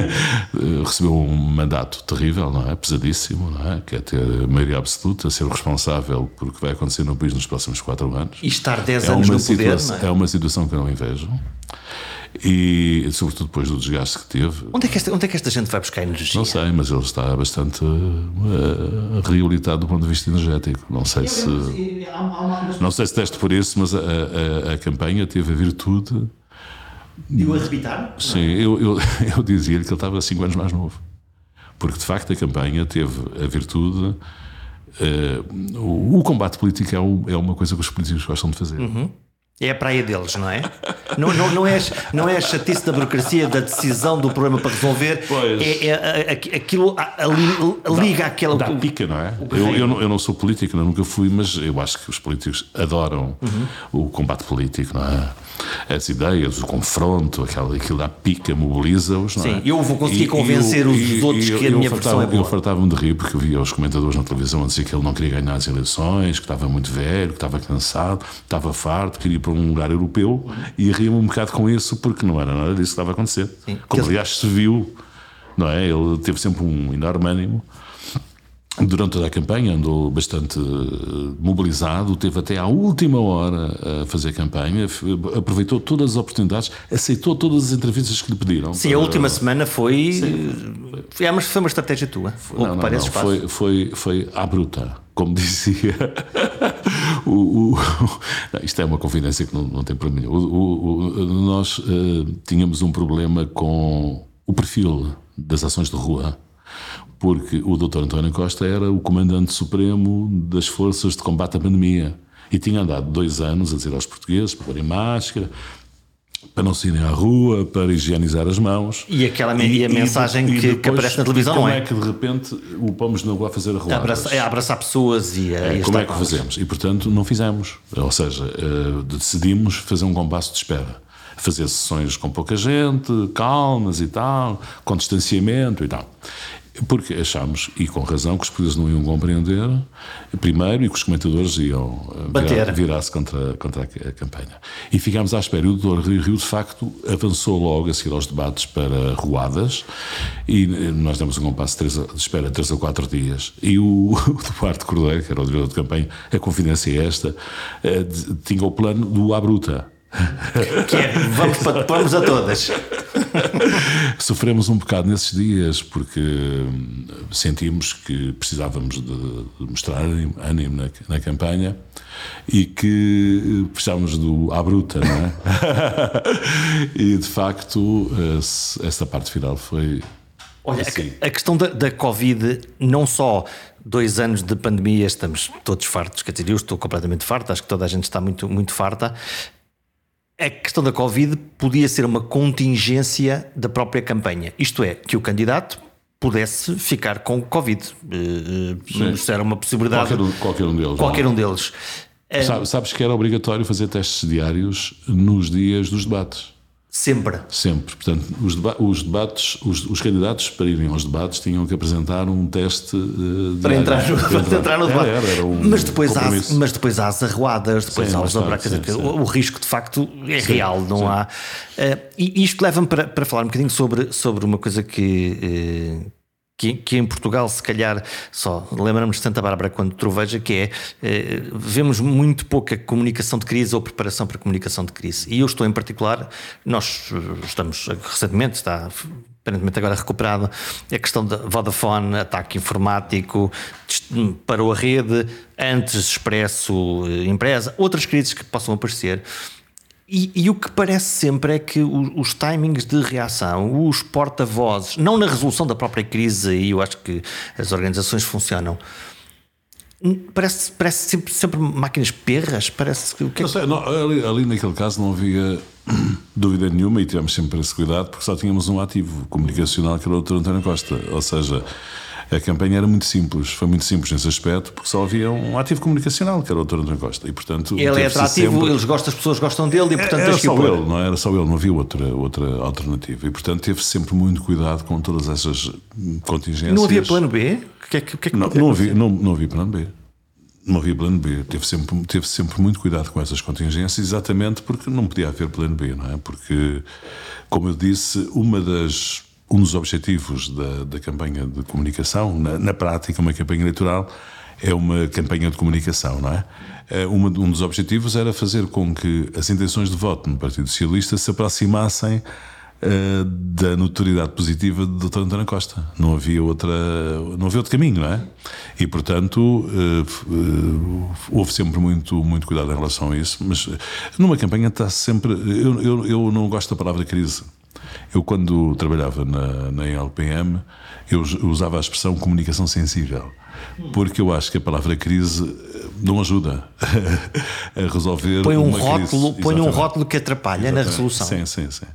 recebeu um mandato terrível, não é? Pesadíssimo, não é? Que é ter maioria absoluta, ser responsável por o que vai acontecer no país nos próximos quatro anos. E estar 10 é anos no poder, é? é uma situação que eu não invejo e sobretudo depois do desgaste que teve. Onde é que esta, onde é que esta gente vai buscar energia? Não sei, mas ele está bastante uh, reabilitado do ponto de vista energético. Não sei se. Não sei se teste por isso, mas a, a, a campanha teve a virtude. E o arrebitar? Sim, eu, eu, eu dizia-lhe que ele estava 5 anos mais novo. Porque de facto a campanha teve a virtude. Uh, o, o, combate político é, o, é, uma coisa que os políticos gostam de fazer. Uhum. É a praia deles, não é? Não, não, não, é, não é a chatice da burocracia, da decisão do problema para resolver. Pois. É, é, aquilo ali, liga aquela. Dá pica, não é? Eu, eu, não, eu não sou político, nunca fui, mas eu acho que os políticos adoram uhum. o combate político, não é? As ideias, o confronto, aquela, aquilo dá pica, mobiliza-os. Sim, é? eu vou conseguir e, convencer os e, outros e, que a minha versão é boa. Eu fartava-me de rir porque eu via os comentadores na televisão a dizer que ele não queria ganhar as eleições, que estava muito velho, que estava cansado, estava farto, queria ir para um lugar europeu e ria-me um bocado com isso porque não era nada disso que estava a acontecer. Sim. Como aliás se viu, não é? Ele teve sempre um enorme ânimo. Durante toda a campanha andou bastante eh, mobilizado, teve até à última hora a fazer campanha, aproveitou todas as oportunidades, aceitou todas as entrevistas que lhe pediram. Sim, para... a última semana foi. Foi, uma, foi uma estratégia tua. Foi, não, não, não, foi, foi, foi à bruta, como dizia. o, o, isto é uma confidência que não, não tem problema nenhum. nós uh, tínhamos um problema com o perfil das ações de rua porque o Dr. António Costa era o comandante supremo das forças de combate à pandemia e tinha andado dois anos a dizer aos portugueses para porem máscara, para não saírem à rua, para higienizar as mãos. E aquela e, a mensagem e, que, depois, que, aparece na televisão, não é? Como é que de repente o pomos rua a fazer arruadas? Abraçar, é abraçar pessoas e, é, e Como é que fazemos? E portanto não fizemos. Ou seja, uh, decidimos fazer um compasso de espera. Fazer sessões com pouca gente, calmas e tal, com distanciamento e tal. Porque achámos, e com razão, que os portugueses não iam compreender, primeiro, e que os comentadores iam virar-se virar contra, contra a campanha. E ficámos à espera. E o doutor Rio Rio, de facto, avançou logo a seguir aos debates para Ruadas, e nós demos um compasso de, de espera três ou quatro dias. E o, o Duarte Cordeiro, que era o diretor de campanha, a confidência é esta, eh, tinha o plano do Abruta. Que é, vamos, vamos a todas. Sofremos um bocado nesses dias porque hum, sentimos que precisávamos de mostrar ânimo na, na campanha e que precisávamos do à bruta, não é? e de facto, essa parte final foi Olha, assim. a, a, questão da, da Covid, não só dois anos de pandemia, estamos todos fartos, quer dizer, eu estou completamente farto, acho que toda a gente está muito, muito farta. A questão da Covid podia ser uma contingência da própria campanha, isto é, que o candidato pudesse ficar com Covid. Uh, isso era uma possibilidade. Qualquer, qualquer um deles. Qualquer um deles. Sabes, sabes que era obrigatório fazer testes diários nos dias dos debates. Sempre. Sempre. Portanto, os, deba os debates, os, os, candidatos para irem aos debates tinham que apresentar um teste uh, para, entrar no, para, para entrar no debate. Era, era um mas, depois há, mas depois há as arruadas, depois sim, há os abracas. O, o, risco de facto é sim, real, não sim. há. Uh, e isto leva-me para, para falar um bocadinho sobre, sobre uma coisa que. Uh, que, que, em Portugal, se calhar, só lembramos de Santa Bárbara quando troveja, que é, eh, vemos muito pouca comunicação de crise ou preparação para comunicação de crise. E eu estou em particular, nós eh, estamos recentemente, está aparentemente agora recuperado, a questão da Vodafone, ataque informático, parou a rede, antes Expresso, eh, empresa, outras crises que possam aparecer. E, e, o que parece sempre é que os, os timings de reação, os porta-vozes, não na resolução da própria crise, e eu acho que as organizações funcionam, parece, parece sempre, sempre máquinas perras. Parece que, o que, é sei, não, ali, ali, naquele caso não havia dúvida nenhuma e tivemos sempre esse cuidado porque só tínhamos um ativo comunicacional que era o Dr. António Costa. Ou seja, a campanha era muito simples, foi muito simples nesse aspecto, porque só havia um ativo comunicacional, que era o Dr. António Costa. E, portanto, ele é atrativo, sempre... eles gostam, as pessoas gostam dele e, portanto, era só ele, não é? era só ele, não havia outra, outra alternativa. E, portanto, teve sempre muito cuidado com todas essas contingências. Não havia plano B? Que é que, que, é que não, não, havia, não, não havia plano B. Não havia plano B. Teve sempre, teve sempre muito cuidado com essas contingências, exatamente porque não podia haver plano B, não é? Porque, como eu disse, uma das um dos objetivos da, da campanha de comunicação, na, na, prática, uma campanha eleitoral é uma campanha de comunicação, não é? é uma, um dos objetivos era fazer com que as intenções de voto no Partido Socialista se aproximassem uh, da notoriedade positiva do Dr. António Costa. Não havia outra, não havia outro caminho, não é? E portanto uh, uh, houve sempre muito muito cuidado em relação a isso. Mas numa campanha está sempre, eu, eu, eu não gosto da palavra crise eu, quando trabalhava na, na LPM, eu usava a expressão comunicação sensível, porque eu acho que a palavra crise eh, não ajuda a resolver põe um rótulo. Põe um rótulo que atrapalha Exatamente. na resolução. Sim, sim, sim.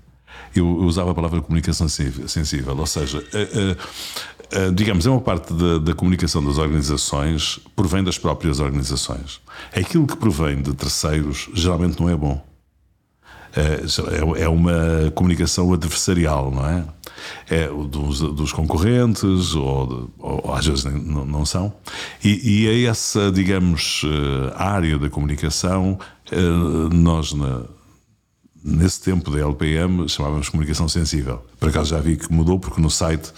Eu usava a palavra comunicação sensível, ou seja, a, a, a, digamos, é uma parte da, da, comunicação das organizações provém das próprias organizações. Aquilo que provém de terceiros geralmente não é bom. É, é uma comunicação adversarial, não é? É dos, dos concorrentes, ou, ou, às vezes não, não são. E, e é essa, digamos, eh, área da comunicação, eh, nós na, nesse tempo da LPM chamávamos comunicação sensível. Por acaso já vi que mudou, porque no site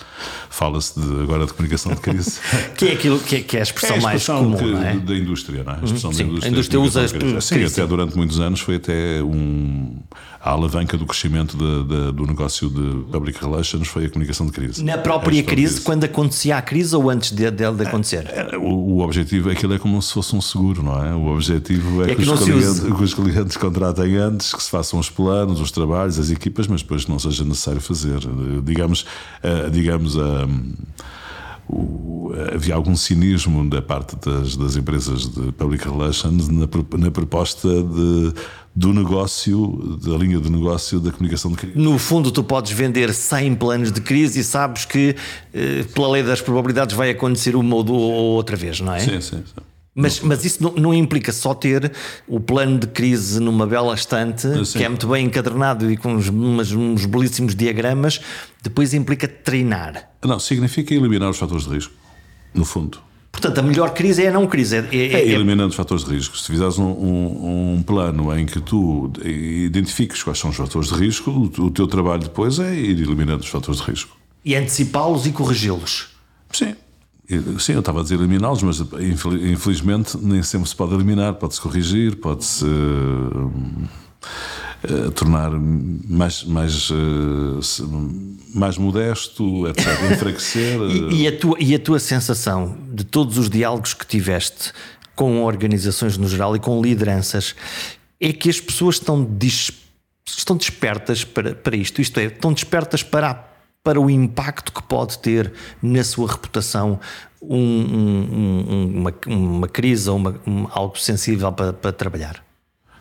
fala-se agora de comunicação de crise. que é aquilo que é, que é a expressão, é a expressão mais comum, que, é? da indústria, não é? A expressão uhum, da indústria. A indústria usa a Sim, até durante muitos anos foi até um, a alavanca do crescimento de, de, do negócio de public relations foi a comunicação de crise. Na própria crise, quando acontecia a crise ou antes de, de, de acontecer? É, é, o, o, objetivo, aquilo é como se fosse um seguro, não é? O objetivo é, é que, que, os clientes, que, os clientes, contratem antes, que se façam os planos, os trabalhos, as equipas, mas depois não seja necessário fazer. Digamos, uh, digamos a. Uh, o, havia algum cinismo da parte das, das empresas de public relations na, na proposta de, do negócio, da linha de negócio da comunicação de crise. No fundo, tu podes vender 100 planos de crise e sabes que, eh, pela lei das probabilidades, vai acontecer uma ou outra vez, não é? Sim, sim. sim. Mas, mas isso não, não, implica só ter o plano de crise numa bela estante, que é muito bem encadernado e com uns, umas, uns belíssimos diagramas, depois implica treinar. Não, significa eliminar os fatores de risco, no fundo. Portanto, a melhor crise é a não crise. É, é, é eliminando os fatores de risco. Se fizeres um, um, um, plano em que tu identifiques quais são os fatores de risco, o, o teu trabalho depois é ir eliminando os fatores de risco. E antecipá-los e corrigi-los. Sim. Sim, eu estava a dizer eliminá-los, mas infelizmente nem sempre se pode eliminar, pode-se corrigir, pode-se uh, uh, tornar mais, mais, uh, mais modesto, etc. Enfraquecer. e, e, a tua, e a tua sensação de todos os diálogos que tiveste com organizações no geral e com lideranças é que as pessoas estão, estão despertas para, para isto, isto é, estão despertas para a para o impacto que pode ter na sua reputação um, um, uma, uma, crise ou uma, algo sensível para, para trabalhar?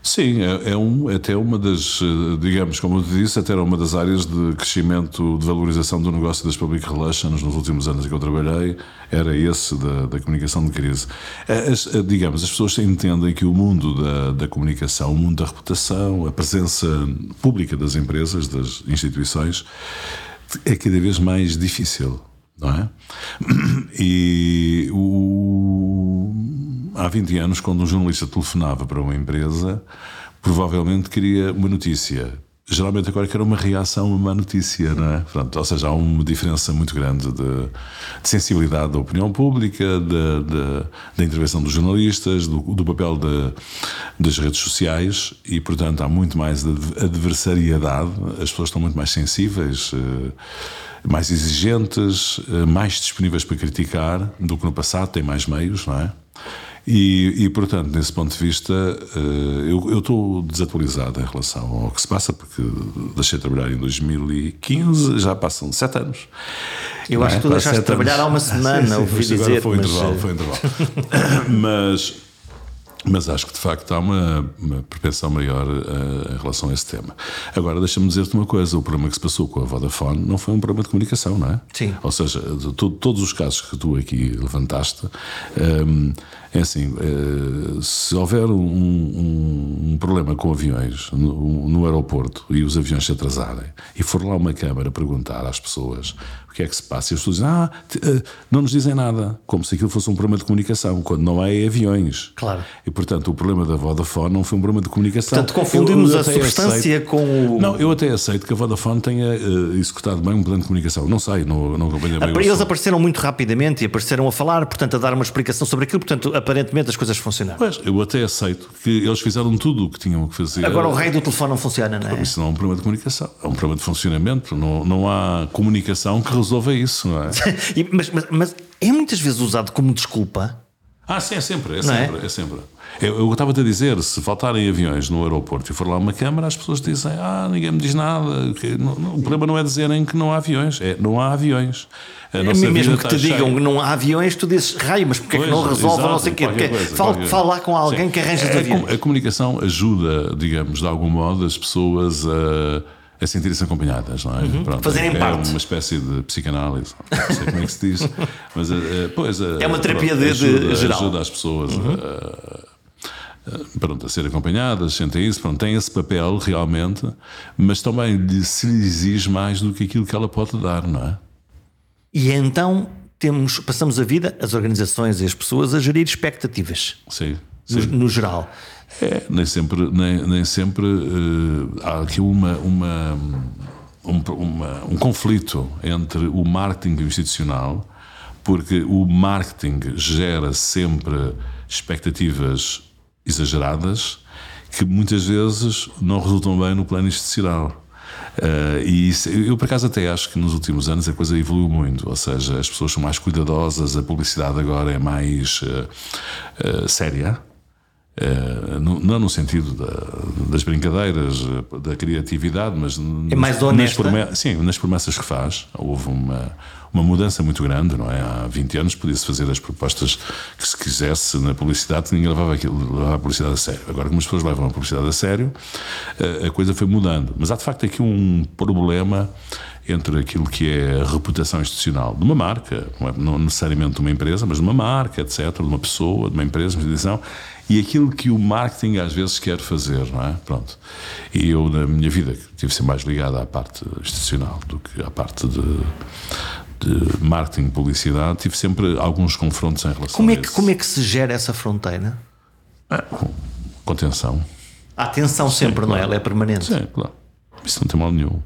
Sim, é, é, um, é até uma das, eh, digamos, como eu te disse, até era uma das áreas de crescimento, de valorização do negócio das public relations nos últimos anos em que eu trabalhei, era esse da, da comunicação de crise. As, digamos, as pessoas entendem que o mundo da, da comunicação, o mundo da reputação, a presença pública das empresas, das instituições, é cada vez mais difícil, não é? E o há 20 anos, quando um jornalista telefonava para uma empresa, provavelmente queria uma notícia. Geralmente agora quer uma reação a uma notícia, não é? Ou seja, há uma diferença muito grande de, de sensibilidade da opinião pública, da intervenção dos jornalistas, do, do papel das redes sociais e, portanto, há muito mais adversariedade, as pessoas estão muito mais sensíveis eh, mais exigentes, eh, mais disponíveis para criticar do que no passado, têm mais meios, não é? E, e, portanto, nesse ponto de vista, eh, eu, estou desatualizado em relação ao que se passa, porque deixei de trabalhar em 2015, já passam sete anos. Eu acho é? que tu deixaste de trabalhar há uma semana, sim, sim, ouvi dizer. Foi mas... intervalo, foi intervalo. mas mas acho que de facto há uma, uma propensão maior uh, em relação a esse tema. Agora, deixa-me dizer-te uma coisa: o problema que se passou com a Vodafone não foi um problema de comunicação, não é? Sim. Ou seja, to, todos os casos que tu aqui levantaste, um, ehm, é assim: uh, se houver um, um, um, problema com aviões no, no aeroporto e os aviões se atrasarem, e for lá uma câmara perguntar às pessoas o que é que se passa, e as pessoas dizem, ah, eh, não nos dizem nada, como se aquilo fosse um problema de comunicação, quando não é aviões. Claro. E portanto, o problema da Vodafone não foi um problema de comunicação. Portanto, confundimos a substância aceito, com o. Não, eu até aceito que a Vodafone tenha uh, executado bem um plano de comunicação. Não sei, não, não acompanho bem. Eles apareceram muito rapidamente e apareceram a falar, portanto, a dar uma explicação sobre aquilo, portanto, aparentemente as coisas funcionaram. Pois, eu até aceito que eles fizeram tudo o que tinham que fazer. Agora o rei do telefone não funciona, não é? Isso não é um problema de comunicação, é um problema de funcionamento. Não, não há comunicação que resolva isso, não é? mas, mas, mas é muitas vezes usado como desculpa. Ah, sim, é sempre, é, é? sempre, é? é sempre. Eu, eu estava-te a dizer, se faltarem aviões no aeroporto e for lá uma câmara, as pessoas dizem, ah, ninguém me diz nada. Que, não, não, o problema não é dizerem que não há aviões, é não há aviões. A nossa Mesmo que te digam que não há aviões, tu dizes, raio, mas porque é que não resolve não sei o quê? Porque fala, fala lá com alguém Sim. que arranja os aviões. A comunicação ajuda, digamos, de algum modo, as pessoas a a sentirem-se acompanhadas, não é? Uhum. Pronto, Fazerem é parte. uma espécie de psicanálise, não sei como é que se diz, mas eh, pois, é uma terapia pronto, de, ajuda, geral. ajuda as pessoas uhum. a, pronto, a ser acompanhadas, sentem isso, pronto, tem esse papel realmente, mas também se lhe exige mais do que aquilo que ela pode dar, não é? E então temos, passamos a vida, as organizações e as pessoas, a gerir expectativas. Sim. sim. No, no geral. É, nem sempre, nem, nem sempre uh, há aqui uma, uma, um, uma, um conflito entre o marketing institucional, porque o marketing gera sempre expectativas exageradas que muitas vezes não resultam bem no plano institucional. Uh, e isso, eu, por acaso, até acho que nos últimos anos a coisa evoluiu muito, ou seja, as pessoas são mais cuidadosas, a publicidade agora é mais uh, uh, séria. Uh, não no sentido da, das brincadeiras, da criatividade, mas é mais honesta. Nas sim, nas promessas que faz. Houve uma, uma mudança muito grande, não é? Há 20 anos podia-se fazer as propostas que se quisesse na publicidade, ninguém levava, aquilo, levava a publicidade a sério. Agora, como as pessoas levam a publicidade a sério, uh, a coisa foi mudando. Mas há de facto aqui um problema entre aquilo que é a reputação institucional de uma marca, não necessariamente de uma empresa, mas de uma marca, etc., de uma pessoa, de uma empresa, de uma instituição, e aquilo que o marketing às vezes quer fazer, não é? Pronto. E eu, na minha vida, tive sempre mais ligado à parte institucional do que à parte de, de marketing, publicidade, tive sempre alguns confrontos em relação como a é que, isso. Como é que se gera essa fronteira? É, com, tensão. Há tensão sempre, Sim, não é? Ela é permanente. Sim, claro. Isso não tem mal nenhum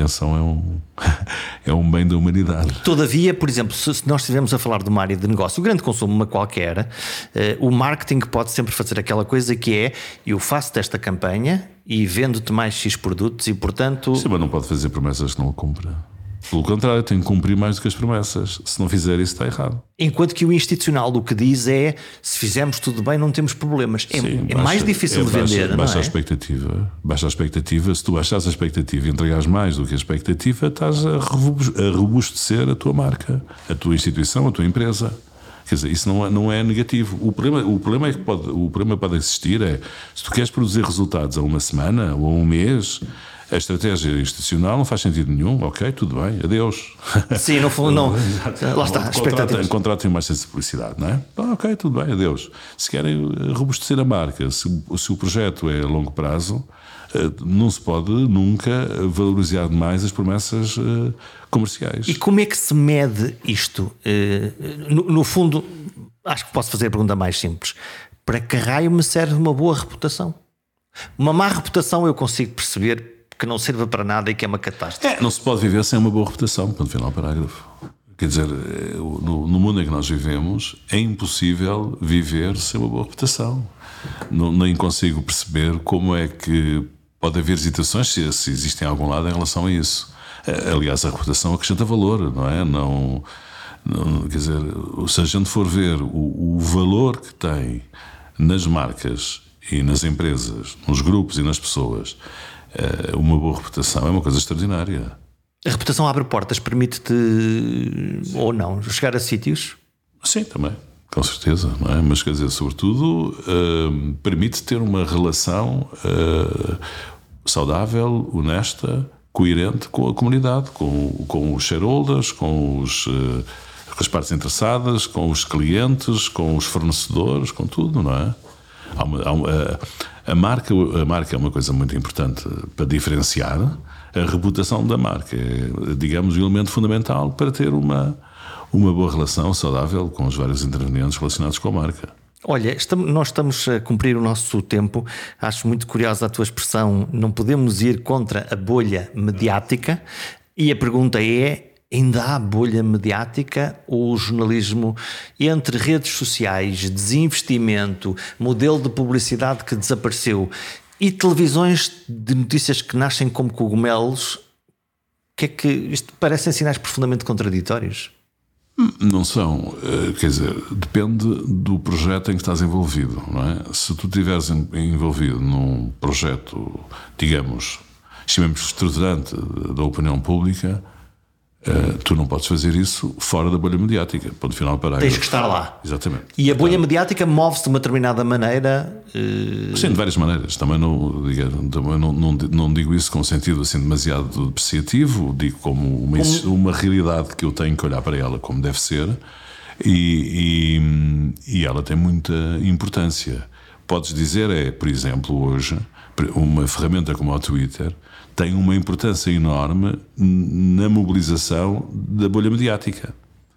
atenção é um, é um bem da humanidade. Todavia, por exemplo, se nós estivermos a falar de uma área de negócio, o grande consumo, uma qualquer, eh, o marketing pode sempre fazer aquela coisa que é: eu faço desta campanha e vendo-te mais X produtos e, portanto. Sim, mas não pode fazer promessas que não cumpra. Pelo contrário, tem que cumprir mais do que as promessas. Se não fizer isso, está errado. Enquanto que o institucional o que diz é se fizermos tudo bem, não temos problemas. É, Sim, é baixa, mais difícil é de baixa, vender. Baixa não é? a expectativa. Baixa a expectativa. Se tu baixas a expectativa e entregares mais do que a expectativa, estás a robustecer a tua marca, a tua instituição, a tua empresa. Quer dizer, isso não é, não é negativo. O problema, o, problema é que pode, o problema pode existir é se tu queres produzir resultados a uma semana ou a um mês a estratégia institucional não faz sentido nenhum, ok, tudo bem, adeus. Sim, no fundo, não. Lá está, expectativas. Contratem mais essa publicidade, não é? Ah, ok, tudo bem, adeus. Se querem robustecer a marca, se, se o projeto é a longo prazo, eh, não se pode nunca valorizar demais as promessas eh, comerciais. E como é que se mede isto? Eh, no, no fundo, acho que posso fazer a pergunta mais simples. Para que raio me serve uma boa reputação? Uma má reputação eu consigo perceber que não sirva para nada e que é uma catástrofe. É, não se pode viver sem uma boa reputação, ponto final parágrafo. Quer dizer, eh, no, no, mundo em que nós vivemos, é impossível viver sem uma boa reputação. Não, nem consigo perceber como é que pode haver hesitações, se, se existem em algum lado, em relação a isso. Eh, aliás, a reputação acrescenta valor, não é? Não, não quer dizer, se a gente for ver o, o valor que tem nas marcas e nas empresas, nos grupos e nas pessoas, uma boa reputação é uma coisa extraordinária. A reputação abre portas, permite-te, ou não, chegar a sítios? Sim, também, com certeza, não é? Mas quer dizer, sobretudo, uh, permite ter uma relação uh, saudável, honesta, coerente com a comunidade, com, com os shareholders, com os. Uh, com as partes interessadas, com os clientes, com os fornecedores, com tudo, não é? Há uma, há uma, a marca, a marca é uma coisa muito importante para diferenciar. A reputação da marca é, digamos, o elemento fundamental para ter uma, uma boa relação saudável com os vários intervenientes relacionados com a marca. Olha, estamos, nós estamos a cumprir o nosso tempo. Acho muito curiosa a tua expressão. Não podemos ir contra a bolha mediática. E a pergunta é: ainda há bolha mediática ou o jornalismo entre redes sociais, desinvestimento, modelo de publicidade que desapareceu e televisões de notícias que nascem como cogumelos? Que é que isto parecem sinais profundamente contraditórios? Não são, eh, quer dizer, depende do projeto em que estás envolvido, não é? Se tu estiveres envolvido num projeto, digamos, chamemos estruturante da opinião pública, Uh, tu não podes fazer isso fora da bolha mediática. Ponto final para Tens que estar lá. Exatamente. E a bolha mediática move-se de uma determinada maneira? Uh... Sim, de várias maneiras. Também, não, também não, não, não, digo isso com um sentido assim demasiado depreciativo, digo como uma, como... uma realidade que eu tenho que olhar para ela como deve ser e, e, e ela tem muita importância. Podes dizer, é, por exemplo, hoje, uma ferramenta como o Twitter tem uma importância enorme na mobilização da bolha mediática.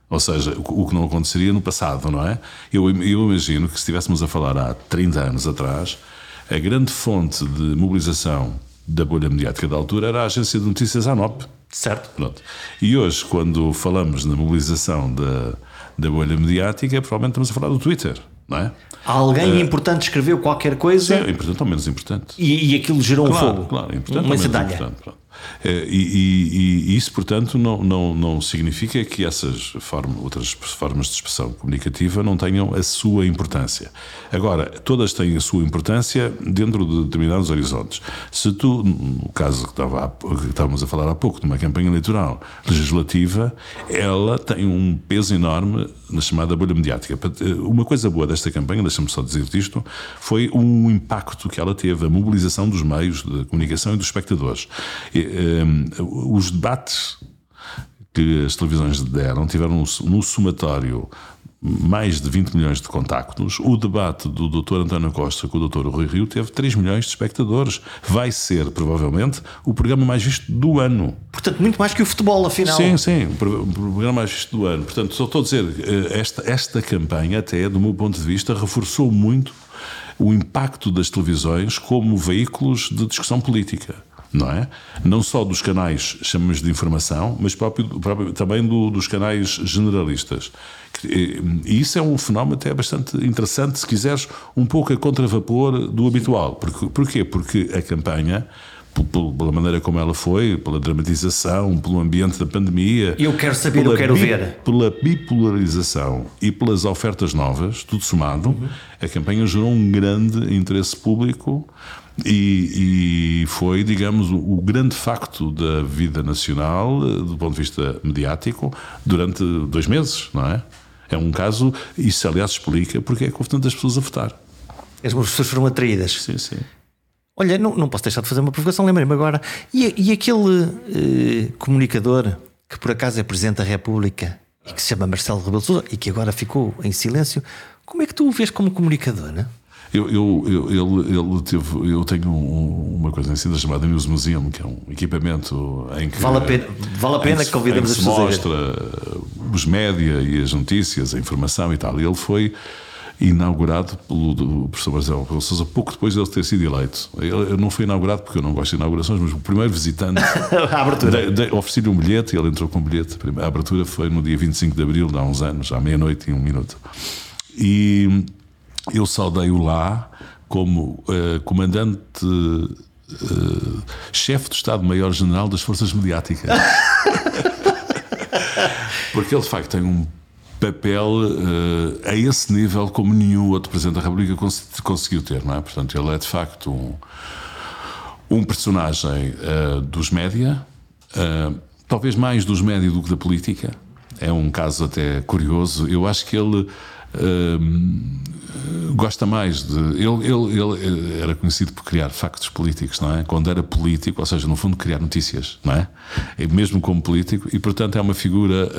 Ou seja, o que não aconteceria no passado, não é? Eu, eu imagino que se estivéssemos a falar há 30 anos atrás, a grande fonte de mobilização da bolha mediática da altura era a agência de notícias ANOP. Certo. Pronto. E hoje, quando falamos na mobilização da, da bolha mediática, provavelmente estamos a falar do Twitter, não é? Alguém uh, importante escreveu qualquer coisa. Sim, importante ou menos importante. E, e aquilo gerou claro, um fogo. Claro, importante uma medalha. É, e, e, e, isso, portanto, não, não, não significa que essas formas, outras formas de expressão comunicativa não tenham a sua importância. Agora, todas têm a sua importância dentro de determinados horizontes. Se tu, no caso que, estava, que estávamos a falar há pouco, de uma campanha eleitoral legislativa, ela tem um peso enorme na chamada bolha mediática. Uma coisa boa desta campanha, deixa-me só dizer isto, foi o impacto que ela teve, a mobilização dos meios de comunicação e dos espectadores. Ehm, os debates que as televisões deram tiveram no somatório mais de 20 milhões de contactos. O debate do Dr. António Costa com o Dr. Rui Rio teve 3 milhões de espectadores. Vai ser, provavelmente, o programa mais visto do ano. Portanto, muito mais que o futebol, afinal. Sim, sim, o programa mais visto do ano. Portanto, só estou a dizer, eh, esta, esta campanha, até do meu ponto de vista, reforçou muito o impacto das televisões como veículos de discussão política não é? Não só dos canais, chamamos de informação, mas próprio, próprio também do, dos canais generalistas. E isso é um fenómeno até bastante interessante, se quiseres, um pouco a contravapor do habitual. Porque, porquê? Porque a campanha pela maneira como ela foi, pela dramatização, pelo ambiente da pandemia. Eu quero saber, eu quero ver. Pela bipolarização e pelas ofertas novas, tudo somado, uhum. a campanha gerou um grande interesse público e, e foi, digamos, o, o, grande facto da vida nacional, eh, do ponto de vista mediático, durante dois meses, não é? É um caso, isso aliás explica porque é que houve tantas pessoas a votar. As pessoas foram atraídas. Sim, sim. Olha, não, não posso deixar de fazer uma provocação, lembrei-me agora. E, e aquele eh, comunicador que por acaso é Presidente da República e que se chama Marcelo Rebelo Sousa e que agora ficou em silêncio, como é que tu o vês como comunicador? Né? Eu, eu, eu, ele, ele teve, eu tenho um, uma coisa assim chamada News Museum, que é um equipamento em que. Vale a pena, vale a pena que convidamos as pessoas. mostra os média e as notícias, a informação e tal. E ele foi inaugurado pelo professor Marcelo Rebelo Sousa pouco depois de ele ter sido eleito. Ele não foi inaugurado porque eu não gosto de inaugurações, mas o primeiro visitante a abertura. ofereci-lhe um bilhete e ele entrou com um bilhete. A abertura foi no dia 25 de abril, há uns anos, à meia-noite e um minuto. E eu saudei-o lá como uh, comandante. Uh, chefe do Estado-Maior-General das Forças Mediáticas. Porque ele de facto tem um papel uh, a esse nível como nenhum outro Presidente da República cons conseguiu ter, não é? Portanto, ele é de facto um, um personagem uh, dos média, talvez mais dos média do que da política. É um caso até curioso. Eu acho que ele gosta mais de. Ele, ele, ele, era conhecido por criar factos políticos, não é? Quando era político, ou seja, no fundo, criar notícias, não é? E mesmo como político, e portanto é uma figura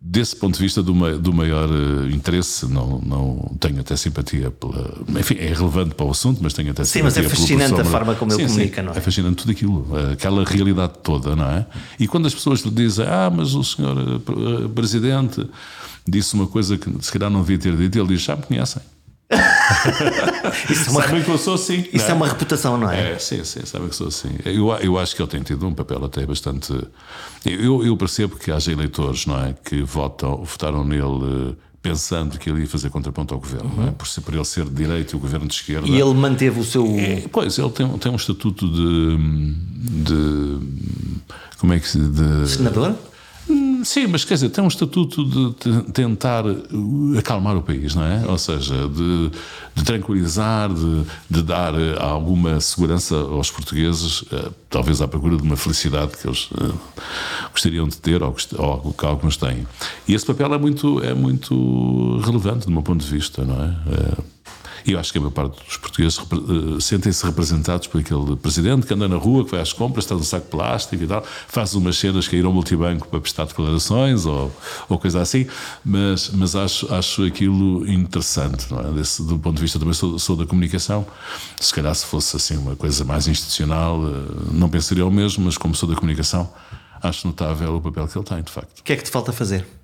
desse ponto de vista do, do maior uh, interesse, não, não tenho até simpatia pela. Enfim, é relevante para o assunto, mas tenho até sim, simpatia Sim, mas é fascinante a forma como sim, ele comunica, sim, não é? É fascinante tudo aquilo, aquela realidade toda, não é? E quando as pessoas lhe dizem, ah, mas o senhor uh, presidente disse uma coisa que se calhar não devia ter dito, ele diz, já me conhecem. isso é uma, sabem que eu sou assim. Isso é? é? uma reputação, não é? É, sim, sim, sabem que sou assim. Eu, eu acho que ele tem tido um papel até bastante. Eu, eu percebo que haja eleitores, não é? Que votam, votaram nele pensando que ele ia fazer contraponto ao governo, uhum. é? por, por ele ser de direita e o governo de esquerda. E ele manteve o seu. É, pois, ele tem, tem um estatuto de. de como é que se. De, Senador? Sim, mas quer dizer, tem um estatuto de tentar acalmar o país, não é? Ou seja, de, de tranquilizar, de, de, dar eh, alguma segurança aos portugueses, eh, talvez à procura de uma felicidade que eles gostariam de ter ou, que alguns têm. E esse papel é muito, é muito relevante do meu ponto de vista, não é? E eu acho que a maior parte dos portugueses uh, sentem-se representados por aquele presidente que anda na rua, que vai às compras, traz um saco plástico e tal, faz umas cenas que ir ao multibanco para prestar declarações ou, ou coisa assim, mas, mas acho, acho aquilo interessante, não é? Desse, do ponto de vista também sou, sou da comunicação. Se calhar se fosse assim uma coisa mais institucional, uh, não pensaria o mesmo, mas como sou da comunicação, acho notável o papel que ele tem, de facto. O que é que te falta fazer?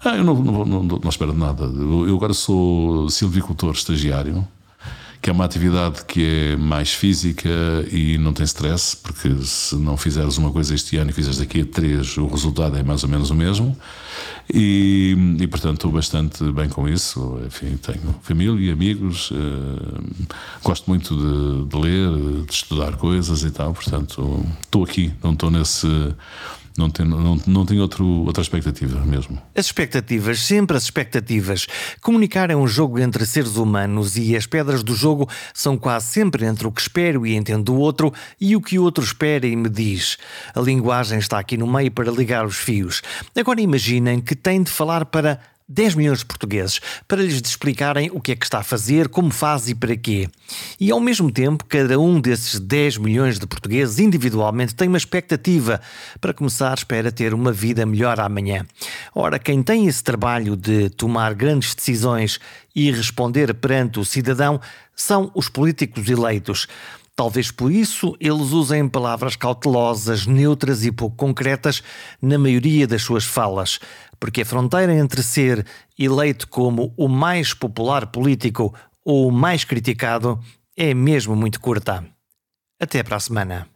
Ah, eu não, não, não, não espero nada. Eu agora sou silvicultor estagiário, que é uma atividade que é mais física e não tem stress, porque se não fizeres uma coisa este ano e fizeres daqui a três, o resultado é mais ou menos o mesmo. E, e portanto, estou bastante bem com isso. Enfim, tenho família, amigos, uh, gosto muito de, de ler, de estudar coisas e tal. Portanto, estou aqui, não estou nesse não tenho, não, não tenho outro, outra expectativa mesmo. As expectativas, sempre as expectativas. Comunicar é um jogo entre seres humanos e as pedras do jogo são quase sempre entre o que espero e entendo o outro e o que o outro espera e me diz. A linguagem está aqui no meio para ligar os fios. Agora imaginem que tem de falar para 10 milhões de portugueses para lhes explicarem o que é que está a fazer, como faz e para quê. E ao mesmo tempo, cada um desses 10 milhões de portugueses individualmente tem uma expectativa. Para começar, espera ter uma vida melhor amanhã. Ora, quem tem esse trabalho de tomar grandes decisões e responder perante o cidadão são os políticos eleitos. Talvez por isso eles usem palavras cautelosas, neutras e pouco concretas na maioria das suas falas, porque a fronteira entre ser eleito como o mais popular político ou o mais criticado é mesmo muito curta. Até para a semana.